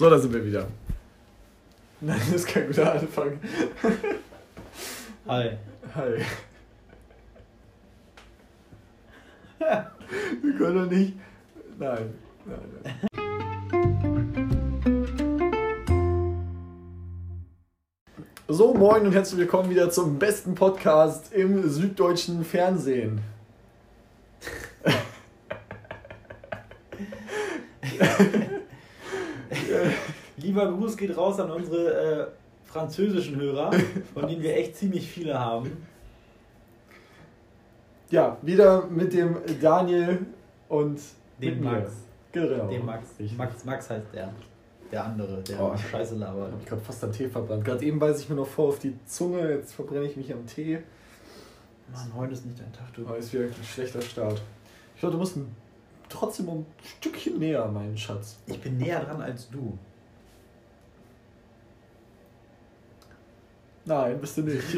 So, da sind wir wieder. Nein, das ist kein guter Anfang. Hi. Hi. wir können doch nicht. Nein. Nein, nein. So, moin und herzlich willkommen wieder zum besten Podcast im süddeutschen Fernsehen. Lieber Gruß geht raus an unsere äh, französischen Hörer, von denen wir echt ziemlich viele haben. Ja, wieder mit dem Daniel und Dem mir. Max. Genau. Dem Max. Max. Max heißt der. Der andere, der Oh. Scheiße labert. Ich gerade fast am Tee verbrannt. Gerade eben beiß ich mir noch vor auf die Zunge, jetzt verbrenne ich mich am Tee. Mann, heute ist nicht dein Tag, du. Aber ist wieder ein schlechter Start. Ich glaube, du musst trotzdem ein Stückchen näher, mein Schatz. Ich bin näher dran als du. Nein, bist du nicht.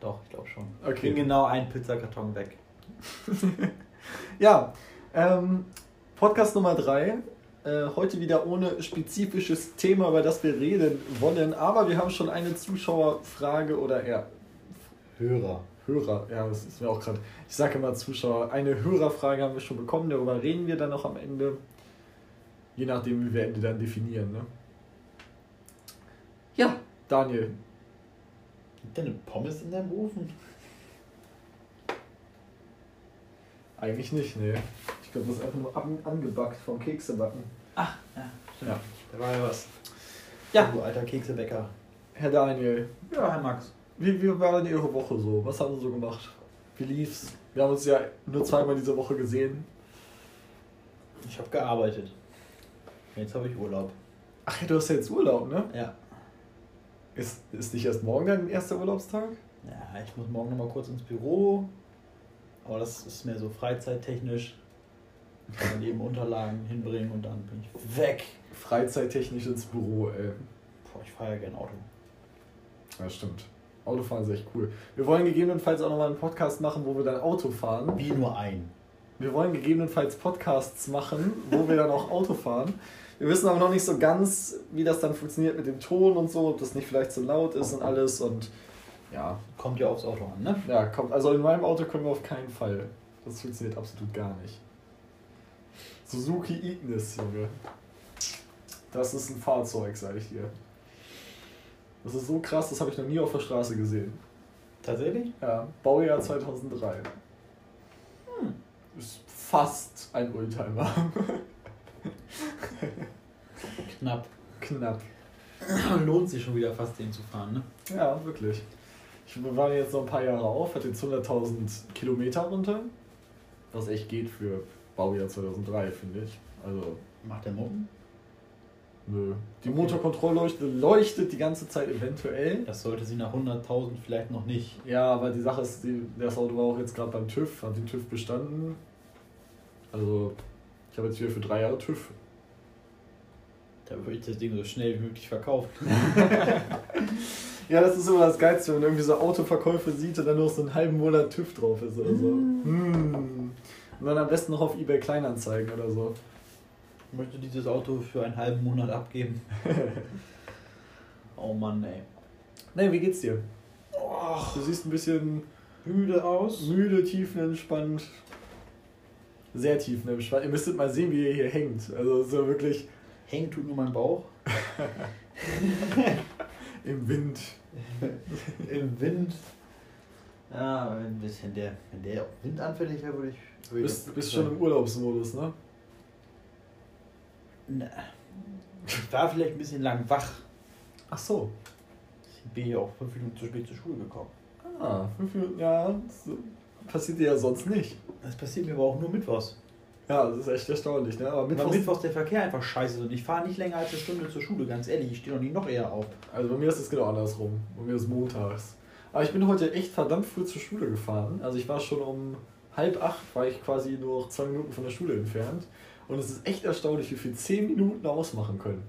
Doch, ich glaube schon. Okay. Bin genau ein Pizzakarton weg. ja, ähm, Podcast Nummer 3. Äh, heute wieder ohne spezifisches Thema, über das wir reden wollen. Aber wir haben schon eine Zuschauerfrage oder eher Hörer. Hörer, ja, das ist mir auch gerade, ich sage immer Zuschauer, eine Hörerfrage haben wir schon bekommen, darüber reden wir dann noch am Ende, je nachdem, wie wir Ende dann definieren. Ne? Daniel, Gibt denn eine Pommes in deinem Ofen? eigentlich nicht, nee. Ich glaube, das ist einfach nur an, angebackt vom Keksebacken. Ach, ja, stimmt. Ja. Da war ja was. Ja. Du alter Keksebäcker. Herr Daniel, Ja, Herr Max. wie, wie war denn Ihre Woche so? Was haben Sie so gemacht? Wie lief's? Wir haben uns ja nur zweimal diese Woche gesehen. Ich habe gearbeitet. Jetzt habe ich Urlaub. Ach ja, du hast ja jetzt Urlaub, ne? Ja. Ist, ist nicht erst morgen dein erster Urlaubstag? Ja, ich muss morgen noch mal kurz ins Büro. Aber das ist mehr so freizeittechnisch. Kann man eben Unterlagen hinbringen und dann bin ich weg. Freizeittechnisch ins Büro, ey. Boah, ich fahre ja gern Auto. Ja, stimmt. Autofahren ist echt cool. Wir wollen gegebenenfalls auch nochmal einen Podcast machen, wo wir dann Auto fahren. Wie nur ein. Wir wollen gegebenenfalls Podcasts machen, wo wir dann auch Auto fahren. Wir wissen aber noch nicht so ganz, wie das dann funktioniert mit dem Ton und so, ob das nicht vielleicht zu laut ist und alles und ja, Kommt ja aufs Auto an, ne? ja, kommt. Also in meinem Auto können wir auf keinen Fall. Das funktioniert absolut gar nicht. Suzuki Ignis, Junge. Das ist ein Fahrzeug, sag ich dir. Das ist so krass, das habe ich noch nie auf der Straße gesehen. Tatsächlich? Ja, Baujahr 2003. Hm. Ist fast ein Oldtimer. Knapp. Knapp. Lohnt sich schon wieder fast, den zu fahren, ne? Ja, wirklich. Ich waren jetzt noch ein paar Jahre auf, hat jetzt 100.000 Kilometer runter. Was echt geht für Baujahr 2003, finde ich. Also, Macht der Muppen? nö. Die Okay. Motorkontrollleuchte leuchtet die ganze Zeit eventuell. Das sollte sie nach 100.000 vielleicht noch nicht. Ja, aber die Sache ist, die, das Auto war auch jetzt gerade beim TÜV, hat den TÜV bestanden. Also, ich habe jetzt wieder für drei Jahre TÜV. Da würde ich das Ding so schnell wie möglich verkaufen. Ja, das ist immer das Geilste, wenn man irgendwie so Autoverkäufe sieht und dann nur so einen halben Monat TÜV drauf ist oder so. Mm. Und dann am besten noch auf Ebay Kleinanzeigen oder so. Ich möchte dieses Auto für einen halben Monat abgeben. oh Mann, ey. Nee, wie geht's dir? Och, Du siehst ein bisschen müde aus. müde, tiefenentspannt. Sehr tiefenentspannt. Ihr müsstet mal sehen, wie ihr hier hängt. Also so wirklich Hängen tut nur mein Bauch. im Wind. Im Wind. Ja, ein bisschen der, wenn der windanfällig wäre, würde ich. Du Würde bist, bist schon im Urlaubsmodus, ne? Na, Ich war vielleicht ein bisschen lang wach. Ach so. Ich bin ja auch fünf Minuten zu spät zur Schule gekommen. Ah, fünf Minuten, ja. Passiert dir ja sonst nicht. Das passiert mir aber auch nur mittwochs. Ja, das ist echt erstaunlich, ne? Aber Weil Mittwochs, mittwochs der Verkehr einfach scheiße ist und ich fahre nicht länger als eine Stunde zur Schule, ganz ehrlich. Ich stehe noch nie noch eher auf. Also bei mir ist es genau andersrum. Bei mir ist montags. Aber ich bin heute echt verdammt früh zur Schule gefahren. Also ich war schon um halb acht, war ich quasi nur noch zwei Minuten von der Schule entfernt. Und es ist echt erstaunlich, wie viel zehn Minuten ausmachen können.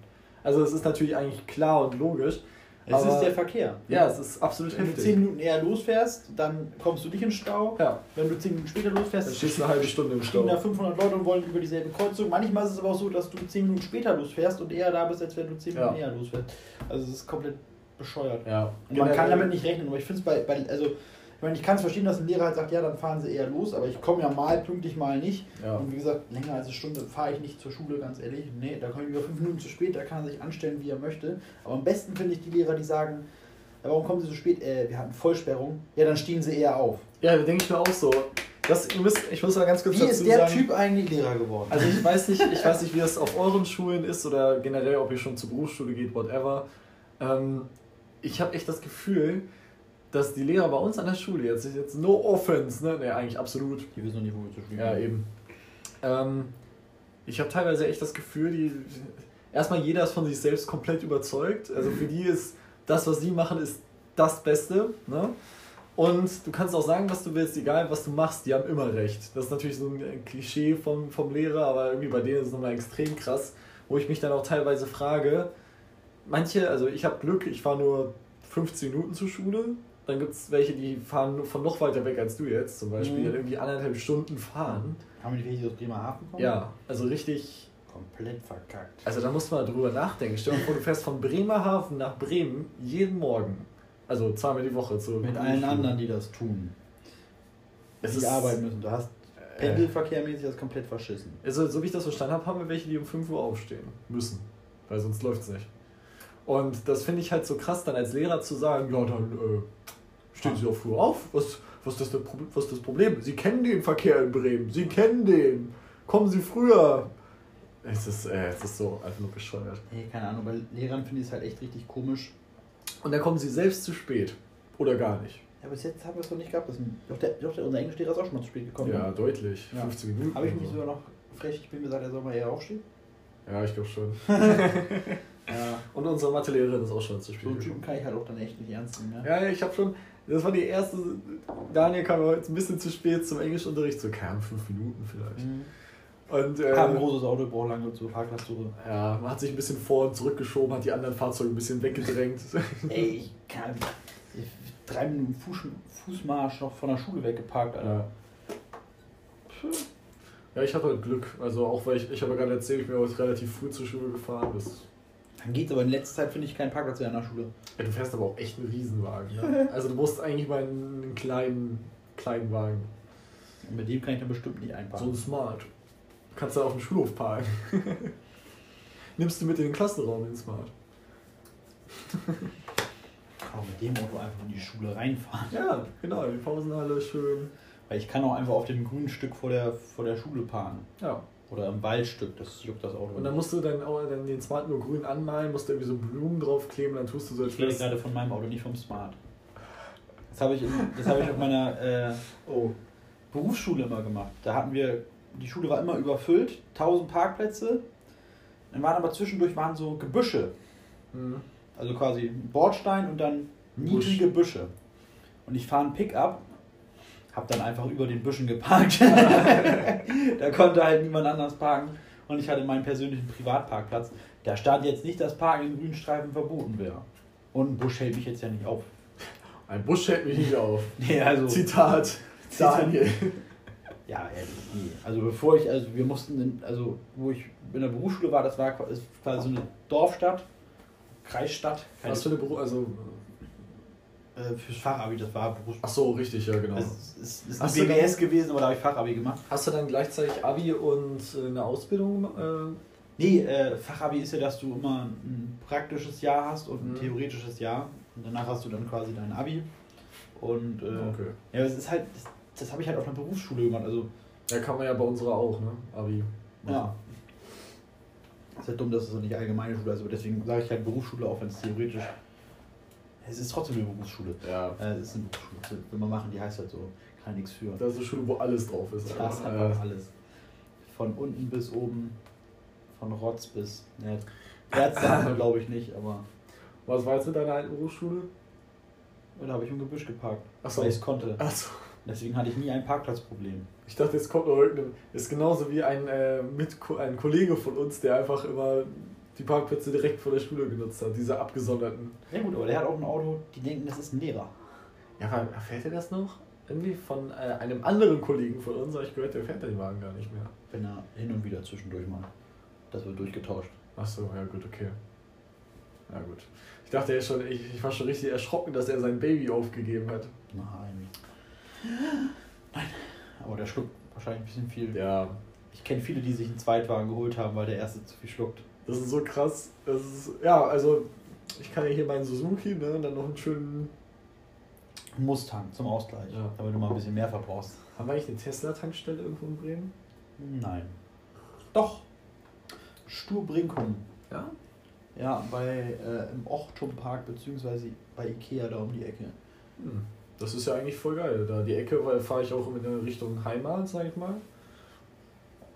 Also es ist natürlich eigentlich klar und logisch. Es ist der Verkehr. Ja, es ist absolut Wenn du heftig. 10 Minuten eher losfährst, dann kommst du nicht in Stau. Ja, Wenn du 10 Minuten später losfährst, dann stehst du eine halbe Stunde im stehen da Stau. 500 Leute und wollen über dieselbe Kreuzung. Manchmal ist es aber auch so, dass du 10 Minuten später losfährst und eher da bist, als wenn du 10 Minuten Ja. eher losfährst. Also es ist komplett bescheuert. Ja. Und man kann damit nicht rechnen, aber ich finde es bei, bei, also, meine, ich kann es verstehen, dass ein Lehrer halt sagt, ja, dann fahren sie eher los, aber ich komme ja mal pünktlich, mal nicht. Ja. Und wie gesagt, länger als eine Stunde fahre ich nicht zur Schule, ganz ehrlich. Nee, da komme ich über fünf Minuten zu spät, da kann er sich anstellen, wie er möchte. Aber am besten finde ich die Lehrer, die sagen, ja, warum kommen sie so spät? Äh, wir hatten Vollsperrung. Ja, dann stehen sie eher auf. Ja, da denke ich mir auch so. Das, ihr müsst, ich muss mal ganz kurz Wie dazu ist der sagen. Typ eigentlich Lehrer geworden? Also ich weiß nicht, ich weiß nicht, wie das auf euren Schulen ist oder generell, ob ihr schon zur Berufsschule geht, whatever. Ähm, ich habe echt das Gefühl, dass die Lehrer bei uns an der Schule jetzt, jetzt no offense, ne, ne, eigentlich absolut, die wissen noch nicht, wo wir zu spielen ja eben. Ähm, ich habe teilweise echt das Gefühl, die erstmal jeder ist von sich selbst komplett überzeugt. Also für die ist das, was sie machen, ist das Beste. Ne? Und du kannst auch sagen, was du willst, egal was du machst, die haben immer recht. Das ist natürlich so ein Klischee vom, vom Lehrer, aber irgendwie bei denen ist es nochmal extrem krass, wo ich mich dann auch teilweise frage, manche, also ich habe Glück, ich fahre nur 15 Minuten zur Schule, dann gibt es welche, die fahren von noch weiter weg als du jetzt, zum Beispiel, Mhm. die irgendwie anderthalb Stunden fahren. Haben die welche aus Bremerhaven kommen? Ja, also richtig, Komplett verkackt. also da muss man drüber nachdenken. Stell dir mal vor, du fährst von Bremerhaven nach Bremen jeden Morgen. Also zweimal die Woche zur Mit allen anderen, die das tun. Es die ist, arbeiten müssen. Du hast äh, pendelverkehrmäßig das komplett verschissen. Also, so wie ich das verstanden habe, haben wir welche, die um 5 Uhr aufstehen müssen. Weil sonst läuft es nicht. Und das finde ich halt so krass, dann als Lehrer zu sagen, ja, dann äh, stehen Sie auch früh auf. Was, was, ist das, was ist das Problem? Sie kennen den Verkehr in Bremen. Sie kennen den. Kommen Sie früher. Es ist, äh, es ist so einfach nur bescheuert. Nee, keine Ahnung, bei Lehrern finde ich es halt echt richtig komisch. Und dann kommen Sie selbst zu spät. Oder gar nicht. Ja, bis jetzt haben wir es noch nicht gehabt. Das, doch, der, doch der, unser Englischlehrer ist auch schon mal zu spät gekommen. Ja, deutlich. Ja. 15 Minuten. Habe ich mich so. sogar noch frech, ich bin gesagt, er soll mal eher aufstehen. Ja, ich glaube schon. Ja. Und unsere Mathelehrerin ist auch schon zu spät. So einen. Typen kann ich halt auch dann echt nicht ernst nehmen. Ne? Ja, ja, ich habe schon. Das war die erste. Daniel kam heute ein bisschen zu spät zum Englischunterricht, so kam fünf Minuten vielleicht. Mhm. Und äh, Haben ein großes Auto, braucht lange zur Parkplatzsuche. ja, man hat sich ein bisschen vor und zurückgeschoben, hat die anderen Fahrzeuge ein bisschen weggedrängt. Ey, ich kann ich, drei Minuten Fuß, Fußmarsch noch von der Schule weggeparkt, Alter. ja. ja, ich hatte heute Glück. Also auch weil ich, ich habe ja gerade erzählt, ich bin heute relativ früh zur Schule gefahren. Das, Dann geht's, aber in letzter Zeit finde ich keinen Parkplatz mehr an der Schule. ja, du fährst aber auch echt einen Riesenwagen. Ne? Also du musst eigentlich mal einen kleinen, kleinen Wagen. Und mit dem kann ich dann bestimmt nicht So einparken. ein Smart. Du kannst da auf dem Schulhof parken. Nimmst du mit in den Klassenraum den Smart. kann auch mit dem Auto einfach in die Schule reinfahren. Ja, genau, die Pausenhalle schön. Weil ich kann auch einfach auf dem grünen Stück vor der, vor der Schule parken. Ja. Oder im Waldstück, das juckt das Auto. Und dann musst du dann, auch dann den Smart nur grün anmalen, musst du irgendwie so Blumen draufkleben, dann tust du so ich rede gerade von meinem Auto, nicht vom Smart. Das habe ich, in- das habe ich auf meiner äh, Oh. Berufsschule immer gemacht. Da hatten wir, die Schule war immer überfüllt, 1000 Parkplätze. Dann waren aber zwischendurch waren so Gebüsche. Mhm. Also quasi ein Bordstein und dann niedrige Büsche. Und ich fahre ein Pickup, hab dann einfach über den Büschen geparkt. da konnte halt niemand anders parken. Und ich hatte meinen persönlichen Privatparkplatz. Da stand jetzt nicht, dass Parken in grünen Streifen verboten wäre. Und ein Busch hält mich jetzt ja nicht auf. Ein Busch hält mich nicht auf. Nee, also. Zitat. Daniel. Ja, ehrlich, nie. Also bevor ich, also wir mussten, in, also wo ich in der Berufsschule war, das war ist quasi so eine Dorfstadt, Kreisstadt. Was für eine Beruf, also. Äh, fürs Fachabi, das war Berufsschule. Ach so, richtig, ja, genau. Es ist, ist ein BBS gewesen, aber da habe ich Fachabi gemacht. Hast du dann gleichzeitig Abi und äh, eine Ausbildung? Äh, Nee, äh, Fachabi ist ja, dass du immer ein praktisches Jahr hast und ein Mhm. theoretisches Jahr. Und danach hast du dann quasi dein Abi. Und äh, okay. ja, es ist halt, das, das habe ich halt auf einer Berufsschule gemacht. Also Ja, kann man ja bei unserer auch, ne? Abi. Ja. Ist halt dumm, dass es so nicht allgemeine Schule ist, aber deswegen sage ich halt Berufsschule, auch wenn es theoretisch. Es ist trotzdem eine Berufsschule. Ja. Äh, es ist eine Berufsschule. Das will man machen, die heißt halt so. Kann nichts für. Das ist eine Schule, wo alles drauf ist. Da ist einfach alles. Von unten bis oben, von Rotz bis. Ne, Ärzte glaube ich nicht, aber Was war jetzt mit deiner alten Berufsschule? da habe ich im Gebüsch geparkt, Ach so. weil ich es konnte. Achso. Deswegen hatte ich nie ein Parkplatzproblem. Ich dachte, jetzt kommt noch irgendeine. Ist genauso wie ein, äh, mit ein Kollege von uns, der einfach immer die Parkplätze direkt vor der Schule genutzt hat, diese abgesonderten. Ja gut, aber der hat auch ein Auto, die denken, das ist ein Lehrer. Ja, aber erfährt er das noch? Irgendwie von äh, einem anderen Kollegen von uns habe ich gehört, der fährt den Wagen gar nicht mehr. Wenn er hin und wieder zwischendurch mal. Das wird durchgetauscht. Ach so, ja gut, okay. Ja gut. Ich dachte ja schon, ich, ich war schon richtig erschrocken, dass er sein Baby aufgegeben hat. Nein. Nein. Aber der schluckt wahrscheinlich ein bisschen viel. Ja, Ich kenne viele, die sich einen Zweitwagen geholt haben, weil der erste zu viel schluckt. Das ist so krass. Das ist, ja, also ich kann ja hier meinen Suzuki, ne, und dann noch einen schönen. Mustang zum Ausgleich, Ja. damit du mal ein bisschen mehr verbrauchst. Haben wir eigentlich eine Tesla-Tankstelle irgendwo in Bremen? Nein. Doch. Sturbrinkum. Ja. Ja, bei äh, im Ochtumpark beziehungsweise bei Ikea da um die Ecke. Hm. Das ist ja eigentlich voll geil. Da die Ecke, weil fahre ich auch in der Richtung Heimat, sag ich mal.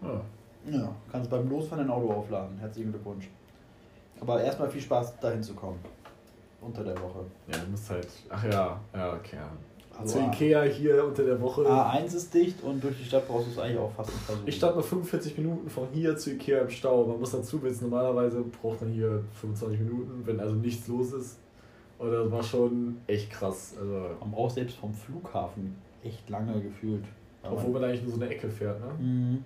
Ja. Ja, kannst beim Losfahren dein Auto aufladen. Herzlichen Glückwunsch. Aber erstmal viel Spaß, dahin zu kommen. Unter der Woche. Ja, du musst halt. Ach ja, ja, okay. Also Zu Ikea hier unter der Woche. A1 ist dicht und durch die Stadt brauchst du es eigentlich auch fast nicht versuchen. Ich stand noch 45 Minuten von hier zu Ikea im Stau. Man muss dazu wissen, normalerweise braucht man hier 25 Minuten, wenn also nichts los ist. Und das war schon echt krass. Also, Man braucht selbst vom Flughafen echt lange gefühlt. obwohl man eigentlich nur so eine Ecke fährt, ne? Mhm.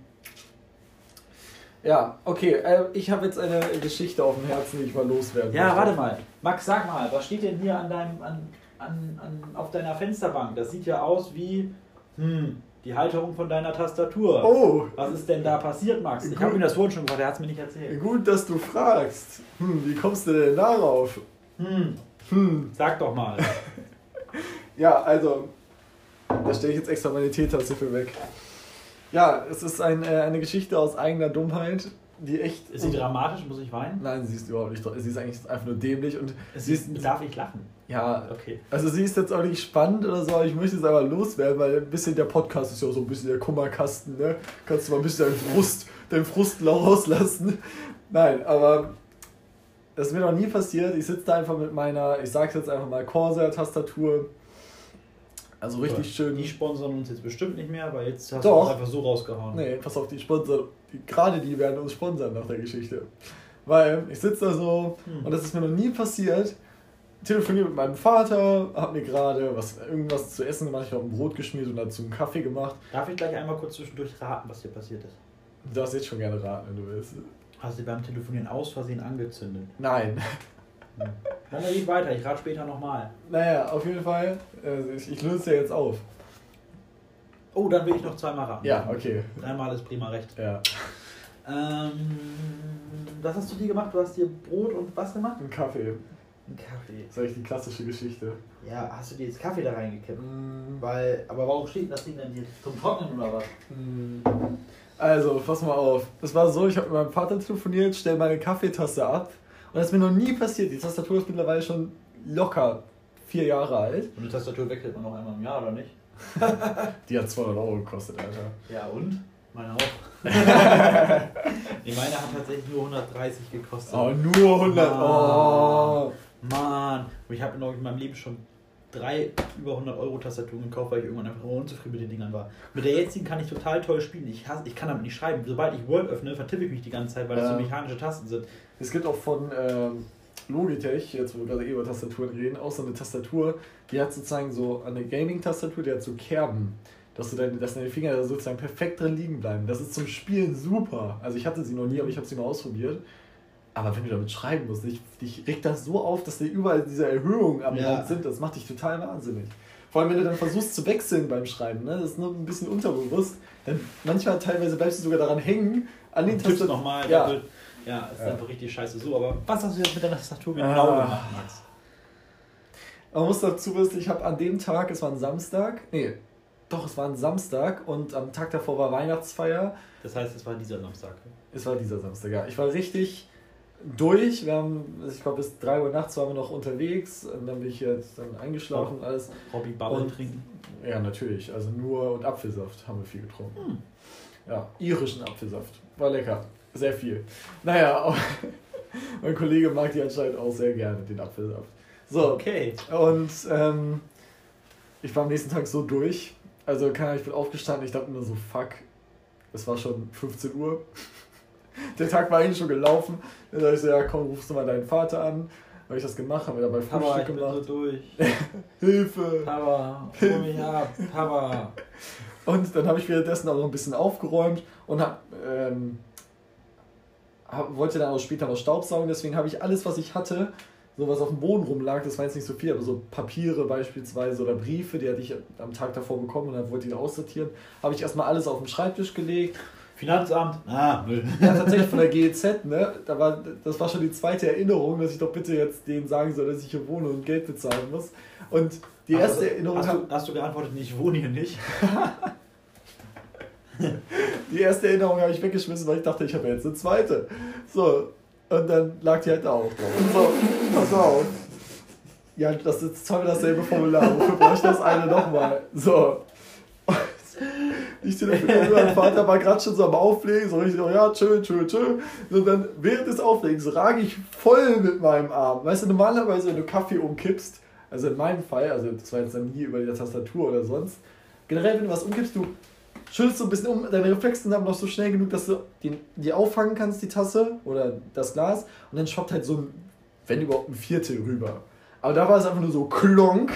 Ja, okay. Äh, ich habe jetzt eine Geschichte auf dem Herzen, die ich mal loswerden Ja, möchte. warte mal. Max, sag mal, was steht denn hier an deinem, an, an, an, auf deiner Fensterbank? Das sieht ja aus wie hm, die Halterung von deiner Tastatur. Oh, Was ist denn da passiert, Max? Ich habe ihm das vorhin schon gesagt, er hat es mir nicht erzählt. gut, dass du fragst. Hm, wie kommst du denn darauf? Hm, Hm. sag doch mal. Ja, also, da stelle ich jetzt extra meine Teetasse für weg. Ja, es ist ein, äh, eine Geschichte aus eigener Dummheit, die echt. Ist sie dramatisch? Muss ich weinen? Nein, sie ist überhaupt nicht. Sie ist eigentlich einfach nur dämlich und sie ist. Darf ich lachen? Ja, Okay. also sie ist jetzt auch nicht spannend oder so, aber ich möchte es aber loswerden, weil ein bisschen der Podcast ist ja auch so ein bisschen der Kummerkasten, ne? Kannst du mal ein bisschen deinen Frust, deinen Frust rauslassen. Nein, aber das ist mir noch nie passiert. Ich sitze da einfach mit meiner, ich sag's jetzt einfach mal, Corsair-Tastatur. Also richtig schön. Die sponsern uns jetzt bestimmt nicht mehr, aber jetzt hast Doch. du es einfach so rausgehauen. Nee, pass auf, die Sponsor, die, gerade die werden uns sponsern nach der Geschichte. Weil ich sitze da so Hm. und das ist mir noch nie passiert. Telefoniere mit meinem Vater, hab mir gerade was, irgendwas zu essen gemacht, ich habe ein Brot geschmiert und dazu einen Kaffee gemacht. Darf ich gleich einmal kurz zwischendurch raten, was dir passiert ist? Du darfst jetzt schon gerne raten, wenn du willst. Hast du beim Telefonieren aus Versehen angezündet? Nein. Dann geht weiter, ich rate später nochmal. Naja, auf jeden Fall, äh, ich, ich löse ja jetzt auf. Oh, dann will ich noch zweimal raten. Ja, okay. Dreimal ist prima recht. Ja. Ähm, was hast du dir gemacht? Du hast dir Brot und was gemacht? Ein Kaffee. Ein Kaffee. Das ist eigentlich die klassische Geschichte. Ja, hast du dir jetzt Kaffee da reingekippt? Mm, Weil, aber warum steht das Ding denn hier zum Trocknen oder was? mm. Also, pass mal auf. Es war so, ich habe mit meinem Vater telefoniert, stell meine Kaffeetasse ab. Und das ist mir noch nie passiert. Die Tastatur ist mittlerweile schon locker vier Jahre alt. Und die Tastatur wechselt man noch einmal im Jahr, oder nicht? Die hat 200 Euro gekostet, Alter. Ja, und? Meine auch. nee, meine hat tatsächlich nur 130 gekostet. Oh, nur 100. Oh. Mann. Und ich habe noch in meinem Leben schon drei über 100 Euro Tastaturen gekauft, weil ich irgendwann einfach unzufrieden mit den Dingern war. Mit der jetzigen kann ich total toll spielen. Ich, hasse, ich kann damit nicht schreiben. Sobald ich Word öffne, vertippe ich mich die ganze Zeit, weil das Ja. so mechanische Tasten sind. Es gibt auch von ähm, Logitech, jetzt wo wir gerade eh über Tastaturen reden, auch so eine Tastatur, die hat sozusagen so eine Gaming-Tastatur, die hat so Kerben. Dass, du deine, dass deine Finger da sozusagen perfekt drin liegen bleiben. Das ist zum Spielen super. Also ich hatte sie noch nie, aber ich habe sie mal ausprobiert. Aber wenn du damit schreiben musst, dich, dich regt das so auf, dass dir überall diese Erhöhungen am Ja. Rand sind, das macht dich total wahnsinnig. Vor allem, wenn du dann versuchst zu wechseln beim Schreiben, ne? das ist nur ein bisschen unterbewusst, dann manchmal teilweise bleibst du sogar daran hängen, an den Tippst Tastaturen. nochmal. Ja. doppelt. Ja, ist Ja. einfach richtig scheiße so. Aber was hast du jetzt mit deiner Tastatur genau Ah. gemacht, Max? Man muss dazu wissen, ich habe an dem Tag, es war ein Samstag, nee, doch, es war ein Samstag und am Tag davor war Weihnachtsfeier. Das heißt, es war dieser Samstag. Es war dieser Samstag, ja. Ich war richtig durch. Wir haben, ich glaube, bis 3 Uhr nachts waren wir noch unterwegs und dann bin ich jetzt dann eingeschlafen und alles. Hobby Bubble Und- trinken. Ja, natürlich. Also nur und Apfelsaft haben wir viel getrunken. Hm. Ja, irischen Apfelsaft. War lecker. Sehr viel. Naja, mein Kollege mag die anscheinend auch sehr gerne, den Apfelsaft. So, Okay. und ähm, ich war am nächsten Tag so durch. Also, keine Ahnung, ich bin aufgestanden, ich dachte nur so, fuck, es war schon 15 Uhr. Der Tag war eigentlich schon gelaufen. Dann dachte ich so, ja komm, rufst du mal deinen Vater an. Habe ich das gemacht, haben wir dabei Papa, Frühstück ich bin gemacht. so durch. Hilfe! Papa, hol mich ab. Papa. Und dann habe ich währenddessen auch noch ein bisschen aufgeräumt und hab, ähm, hab, wollte dann auch später noch Staubsaugen. Deswegen habe ich alles, was ich hatte, so was auf dem Boden rumlag, das war jetzt nicht so viel, aber so Papiere beispielsweise oder Briefe, die hatte ich am Tag davor bekommen und dann wollte ich die aussortieren, habe ich erstmal alles auf den Schreibtisch gelegt. Finanzamt. Ah, Müll. Ja, tatsächlich von der GEZ, ne? Da war, das war schon die zweite Erinnerung, dass ich doch bitte jetzt denen sagen soll, dass ich hier wohne und Geld bezahlen muss. Und die erste hast, Erinnerung Hast du, hast du geantwortet, ich wohne hier nicht? Die erste Erinnerung habe ich weggeschmissen, weil ich dachte, ich habe jetzt eine zweite. So, und dann lag die halt da auch drauf. So, pass auf. Ja, das ist zweimal dasselbe Formular. Wofür brauche ich das eine nochmal? So. Ich telefoniere mit meinem Vater, war gerade schon so am Auflegen, so richtig, oh ja, tschö, tschö, tschö. Und dann während des Auflegens rage ich voll mit meinem Arm. Weißt du, normalerweise, wenn du Kaffee umkippst, also in meinem Fall, also das war jetzt dann nie über die Tastatur oder sonst, generell, wenn du was umkippst, du schüttelst so ein bisschen um, deine Reflexe sind aber noch so schnell genug, dass du die, die auffangen kannst, die Tasse oder das Glas, und dann schwappt halt so ein, wenn überhaupt ein Viertel rüber. Aber da war es einfach nur so klonk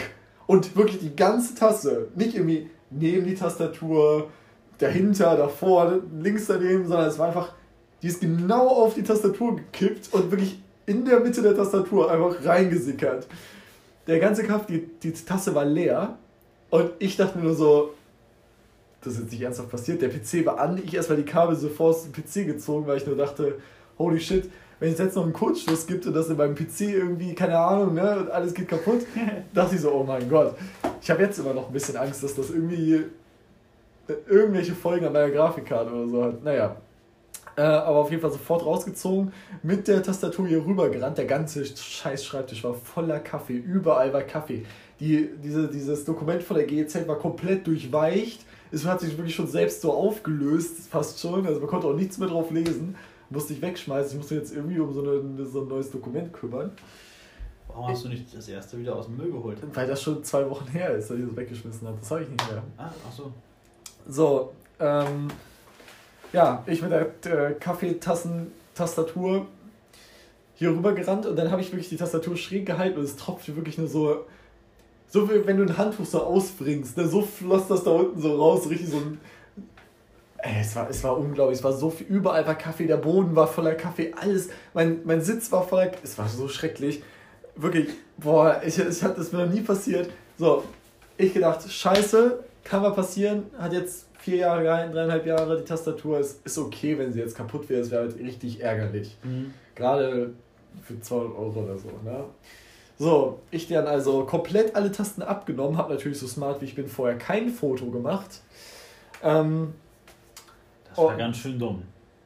und wirklich die ganze Tasse, nicht irgendwie neben die Tastatur, dahinter, davor, links daneben, sondern es war einfach, die ist genau auf die Tastatur gekippt und wirklich in der Mitte der Tastatur einfach reingesickert. Der ganze Kaffee, die, die Tasse war leer und ich dachte mir nur so, das ist jetzt nicht ernsthaft passiert. Der PC war an, ich erstmal die Kabel sofort aus dem PC gezogen, weil ich nur dachte, holy shit, wenn es jetzt noch einen Kurzschluss gibt und das in meinem PC irgendwie, keine Ahnung, ne, und alles geht kaputt, dachte ich so, oh mein Gott. Ich habe jetzt immer noch ein bisschen Angst, dass das irgendwie irgendwelche Folgen an meiner Grafikkarte oder so hat. Naja. Äh, aber auf jeden Fall sofort rausgezogen, mit der Tastatur hier rübergerannt. Der ganze scheiß Schreibtisch war voller Kaffee, überall war Kaffee. Die, diese, dieses Dokument von der GEZ war komplett durchweicht. Es hat sich wirklich schon selbst so aufgelöst, fast schon. Also man konnte auch nichts mehr drauf lesen. Musste ich wegschmeißen. Ich musste jetzt irgendwie um so, eine, so ein neues Dokument kümmern. Warum hast du nicht das erste wieder aus dem Müll geholt? Weil das schon zwei Wochen her ist, dass ich das weggeschmissen habe. Das habe ich nicht mehr. Ah, ach so. So, ähm, ja, ich mit der äh, Kaffeetassen-Tastatur hier rüber gerannt und dann habe ich wirklich die Tastatur schräg gehalten und es tropfte wirklich nur so, so wie wenn du ein Handtuch so ausbringst, ne? so floss das da unten so raus, richtig so ein. Ey, es war, es war unglaublich, es war so viel, überall war Kaffee, der Boden war voller Kaffee, alles, mein, mein Sitz war voller, es war so schrecklich, wirklich, boah, ich, ich hatte das mir noch nie passiert. So, ich gedacht, scheiße, kann mal passieren, hat jetzt vier Jahre gehalten, dreieinhalb Jahre, die Tastatur ist, ist okay, wenn sie jetzt kaputt wäre, es wäre halt richtig ärgerlich. Mhm. Gerade für 200 Euro oder so, ne? So, ich dann also komplett alle Tasten abgenommen, habe natürlich so smart wie ich bin vorher kein Foto gemacht. Ähm, Das war Oh. ganz schön dumm.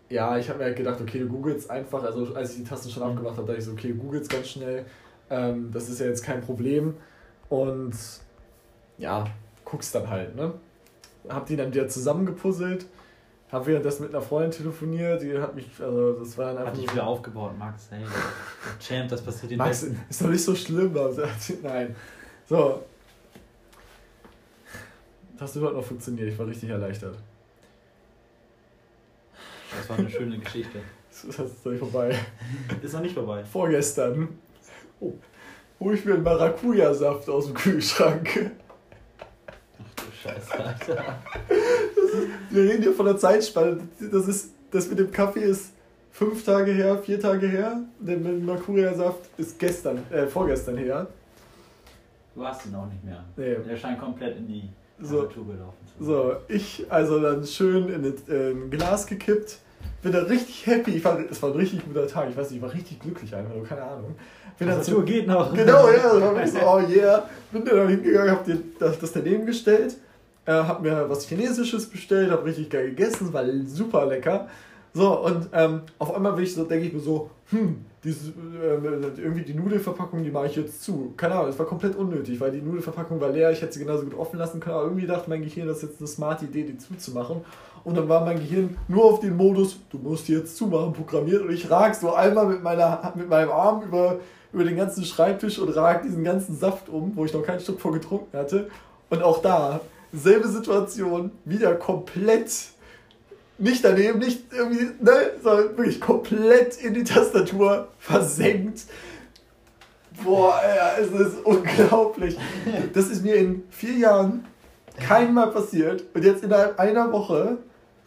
ja, ich habe mir halt gedacht, okay, du googelst einfach, also als ich die Tasten schon Mhm. abgemacht habe, dachte ich so, okay, googelst ganz schnell, ähm, das ist ja jetzt kein Problem und ja, guckst dann halt, ne? Hab die dann wieder zusammengepuzzelt, hab währenddessen mit einer Freundin telefoniert, die hat mich, also das war dann einfach Hat dich wieder aufgebaut, Max. Hey, Champ, das passiert in Max, Besten. ist doch nicht so schlimm, also, nein. So. Das hat überhaupt noch funktioniert, ich war richtig erleichtert. Das war eine schöne Geschichte. Das ist jetzt gleich vorbei. Ist noch nicht vorbei. Vorgestern oh, hole ich mir einen Maracuja-Saft aus dem Kühlschrank. Ach du Scheiße, Alter. Wir reden hier von der Zeitspanne. Das, ist, das mit dem Kaffee ist fünf Tage her, vier Tage her. Der mit dem Maracuja-Saft ist gestern, äh, vorgestern her. Du hast ihn auch nicht mehr. Nee. Der scheint komplett in die So. Tastatur gelaufen zu sein. So, ich also dann schön in das, äh, ein Glas gekippt. Bin da richtig happy. Ich war, es war ein richtig guter Tag. Ich weiß nicht, ich war richtig glücklich einfach, keine Ahnung. Tastatur geht noch. Genau, ja. Dann hab ich so, oh yeah. Bin dann hingegangen, hab dir das, das daneben gestellt. Äh, hab mir was Chinesisches bestellt, hab richtig geil gegessen, war super lecker. So, und ähm, auf einmal bin ich so, denke ich mir so, hm, diese, äh, irgendwie die Nudelverpackung, die mache ich jetzt zu. Keine Ahnung, es war komplett unnötig, weil die Nudelverpackung war leer, ich hätte sie genauso gut offen lassen können, aber irgendwie dachte mein Gehirn, das ist jetzt eine smarte Idee, die zuzumachen. Und dann war mein Gehirn nur auf den Modus, du musst die jetzt zumachen, programmiert und ich rag so einmal mit, meiner, mit meinem Arm über, über den ganzen Schreibtisch und rag diesen ganzen Saft um, wo ich noch keinen Stück vor getrunken hatte. Und auch da, selbe Situation, wieder komplett nicht daneben, nicht irgendwie, ne, sondern wirklich komplett in die Tastatur versenkt. Boah, es ist unglaublich. Das ist mir in vier Jahren kein Mal passiert. Und jetzt innerhalb einer Woche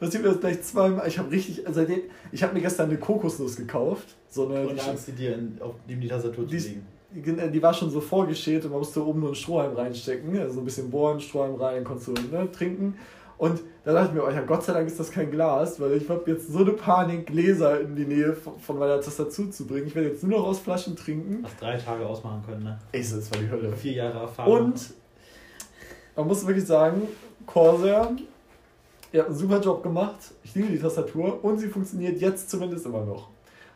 passiert mir das gleich zweimal. Ich habe richtig, seitdem, ich habe mir gestern eine Kokosnuss gekauft. So eine, Und die, Angst, die dir in, auf neben die Tastatur zu die, legen. die, die war schon so vorgeschält und man musste oben nur einen Strohhalm reinstecken. Also so ein bisschen bohren, Strohhalm rein, konntest du ne, trinken. Und da dachte ich mir, oh ja, Gott sei Dank ist das kein Glas, weil ich habe jetzt so eine Panik, Gläser in die Nähe von von meiner Tastatur zu bringen. Ich werde jetzt nur noch aus Flaschen trinken. Hast drei Tage ausmachen können, ne? Ey, das war die Hölle. Vier Jahre Erfahrung. Und man muss wirklich sagen, Corsair, ihr habt einen super Job gemacht. Ich liebe die Tastatur und sie funktioniert jetzt zumindest immer noch.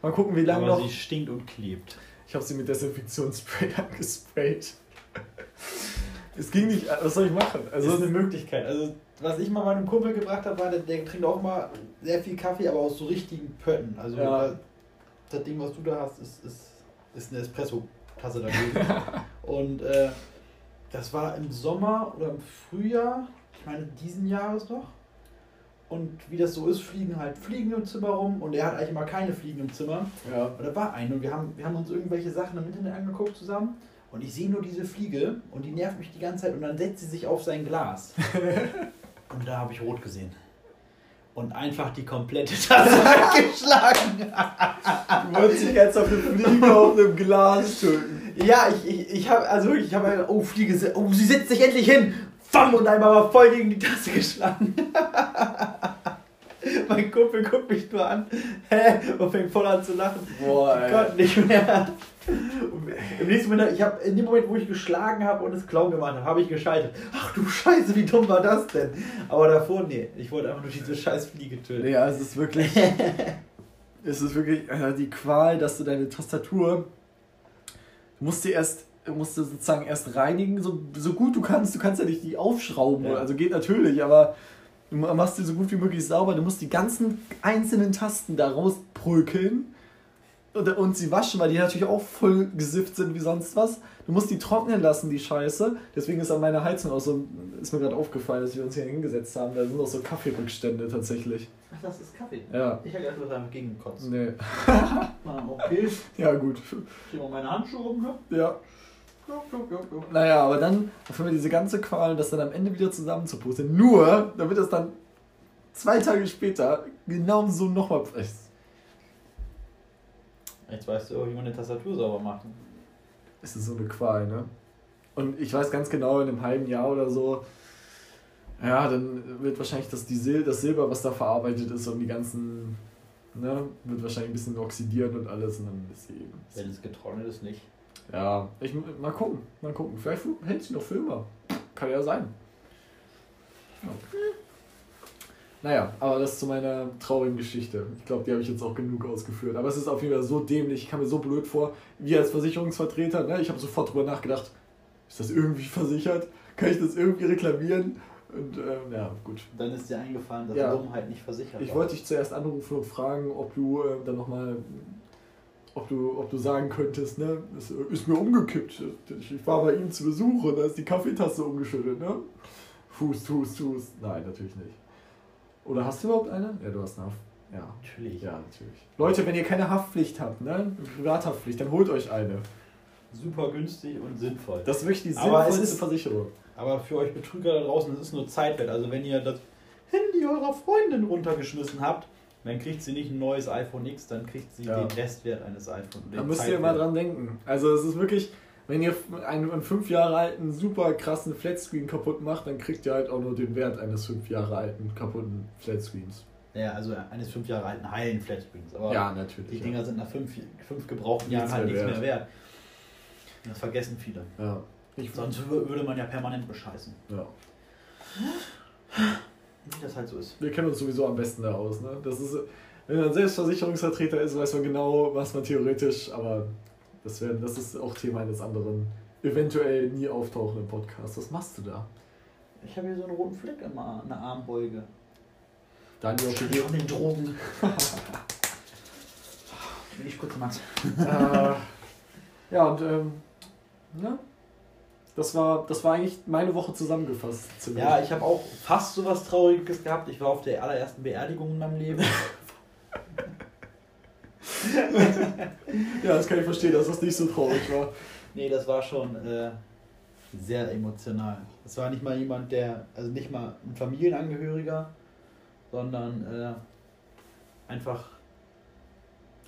Mal gucken, wie lange Aber noch. sie stinkt und klebt. Ich habe sie mit Desinfektionsspray angesprayt. Es ging nicht, was soll ich machen? Also das ist eine Möglichkeit. Also was ich mal meinem Kumpel gebracht habe, war, der, der trinkt auch mal sehr viel Kaffee, aber aus so richtigen Pötten. Also Ja. das, das Ding, was du da hast, ist, ist, ist eine Espresso-Tasse dagegen. Und äh, das war im Sommer oder im Frühjahr, ich meine diesen Jahres noch. Und wie das so ist, fliegen halt Fliegen im Zimmer rum und er hat eigentlich mal keine Fliegen im Zimmer. ja. Und da war eine und wir haben, wir haben uns irgendwelche Sachen im Internet angeguckt zusammen und ich sehe nur diese Fliege und die nervt mich die ganze Zeit und dann setzt sie sich auf sein Glas. und da habe ich rot gesehen. Und einfach die komplette Tasse weggeschlagen. Du wolltest dich jetzt auf eine Fliege auf einem Glas töten. Ja, ich, ich, ich habe, also wirklich, ich habe, oh Fliege, oh, sie setzt sich endlich hin. Bam, und einmal mal voll gegen die Tasse geschlagen. mein Kumpel guckt mich nur an hä, und fängt voll an zu lachen. Boah, Ich konnte nicht mehr. Im nächsten Moment, ich habe in dem Moment, wo ich geschlagen habe und es Clown gemacht habe, habe ich geschaltet. Ach du Scheiße, wie dumm war das denn? Aber davor, nee, ich wollte einfach nur diese scheiß Fliege töten. Ja, es ist wirklich. es ist wirklich äh, die Qual, dass du deine Tastatur. Du musst die erst. Du musst du sozusagen erst reinigen, so, so gut du kannst. Du kannst ja nicht die aufschrauben, Ja. also geht natürlich, aber du machst die so gut wie möglich sauber. Du musst die ganzen einzelnen Tasten da rausprügeln und, und sie waschen, weil die natürlich auch voll gesifft sind wie sonst was. Du musst die trocknen lassen, die Scheiße. Deswegen ist an meiner Heizung auch so, ist mir gerade aufgefallen, dass wir uns hier hingesetzt haben. Da sind auch so Kaffeerückstände tatsächlich. Ach, das ist Kaffee. Ja. Ich habe gedacht, du hast einfach gegengekotzt. Nee. Ah, okay. Ja, gut. Ich mal meine Handschuhe rum, ne? Ja. Naja, aber dann haben wir diese ganze Qual, das dann am Ende wieder zusammenzupusten. Nur, damit es dann zwei Tage später genau so nochmal. Jetzt weißt du, wie man eine Tastatur sauber macht. Es ist so eine Qual, ne? Und ich weiß ganz genau, in einem halben Jahr oder so, ja, dann wird wahrscheinlich das, die Sil das Silber, was da verarbeitet ist und die ganzen, ne, wird wahrscheinlich ein bisschen oxidieren und alles und dann ist sie eben. Wenn es getrocknet ist, nicht. Ja, ich, mal gucken, mal gucken. Vielleicht hält sie noch Filme. Kann ja sein. Ja. Naja, aber das zu meiner traurigen Geschichte. Ich glaube, die habe ich jetzt auch genug ausgeführt. Aber es ist auf jeden Fall so dämlich, ich kam mir so blöd vor. Wir als Versicherungsvertreter, ne, ich habe sofort drüber nachgedacht, ist das irgendwie versichert? Kann ich das irgendwie reklamieren? Und ähm, ja, gut. Dann ist dir eingefallen, dass Ja. Dummheit nicht versichert Ich war. wollte dich zuerst anrufen und fragen, ob du äh, dann nochmal, ob du, ob du sagen könntest, ne, es ist mir umgekippt. Ich, war bei ihm zu Besuch und da ist die Kaffeetasse umgeschüttet, ne? Fuß, Fuß, Fuß. Nein, natürlich nicht. Oder hast du überhaupt eine? Ja, du hast eine Haft. Ja. Natürlich. Ja, natürlich. Leute, wenn ihr keine Haftpflicht habt, ne? Privathaftpflicht, dann holt euch eine. Super günstig und sinnvoll. Das ist wirklich die sinnvollste ist- Versicherung. Aber für euch Betrüger da draußen, das ist nur Zeitwert. Also wenn ihr das Handy eurer Freundin runtergeschmissen habt, dann kriegt sie nicht ein neues iPhone X, dann kriegt sie Ja. den Restwert eines iPhones. Da müsst ihr mal dran denken. Also es ist wirklich, wenn ihr einen, einen fünf Jahre alten super krassen Flatscreen kaputt macht, dann kriegt ihr halt auch nur den Wert eines fünf Jahre alten kaputten Flatscreens. Ja, also eines fünf Jahre alten heilen Flatscreens. Aber Ja, natürlich. die ja. Dinger sind nach fünf, fünf gebrauchten Jahren halt nichts mehr wert. Das vergessen viele. Ja. Ich, Sonst wür- würde man ja permanent bescheißen. ja. Wie das halt so ist. Wir kennen uns sowieso am besten da aus. Ne? Das ist, wenn man selbst Versicherungsvertreter ist, weiß man genau, was man theoretisch, aber das, wär, das ist auch Thema eines anderen, eventuell nie auftauchenden Podcasts. Was machst du da? Ich habe hier so einen roten Fleck im Ar- an der Armbeuge. Daniel, Wahrscheinlich von den Drogen. Will ich kurz Max. äh, ja, und ähm, ne? Das war, das war eigentlich meine Woche zusammengefasst. Ziemlich. Ja, ich habe auch fast so was Trauriges gehabt. Ich war auf der allerersten Beerdigung in meinem Leben. ja, das kann ich verstehen, dass das nicht so traurig war. Nee, das war schon äh, sehr emotional. Das war nicht mal jemand, der, also nicht mal ein Familienangehöriger, sondern äh, einfach.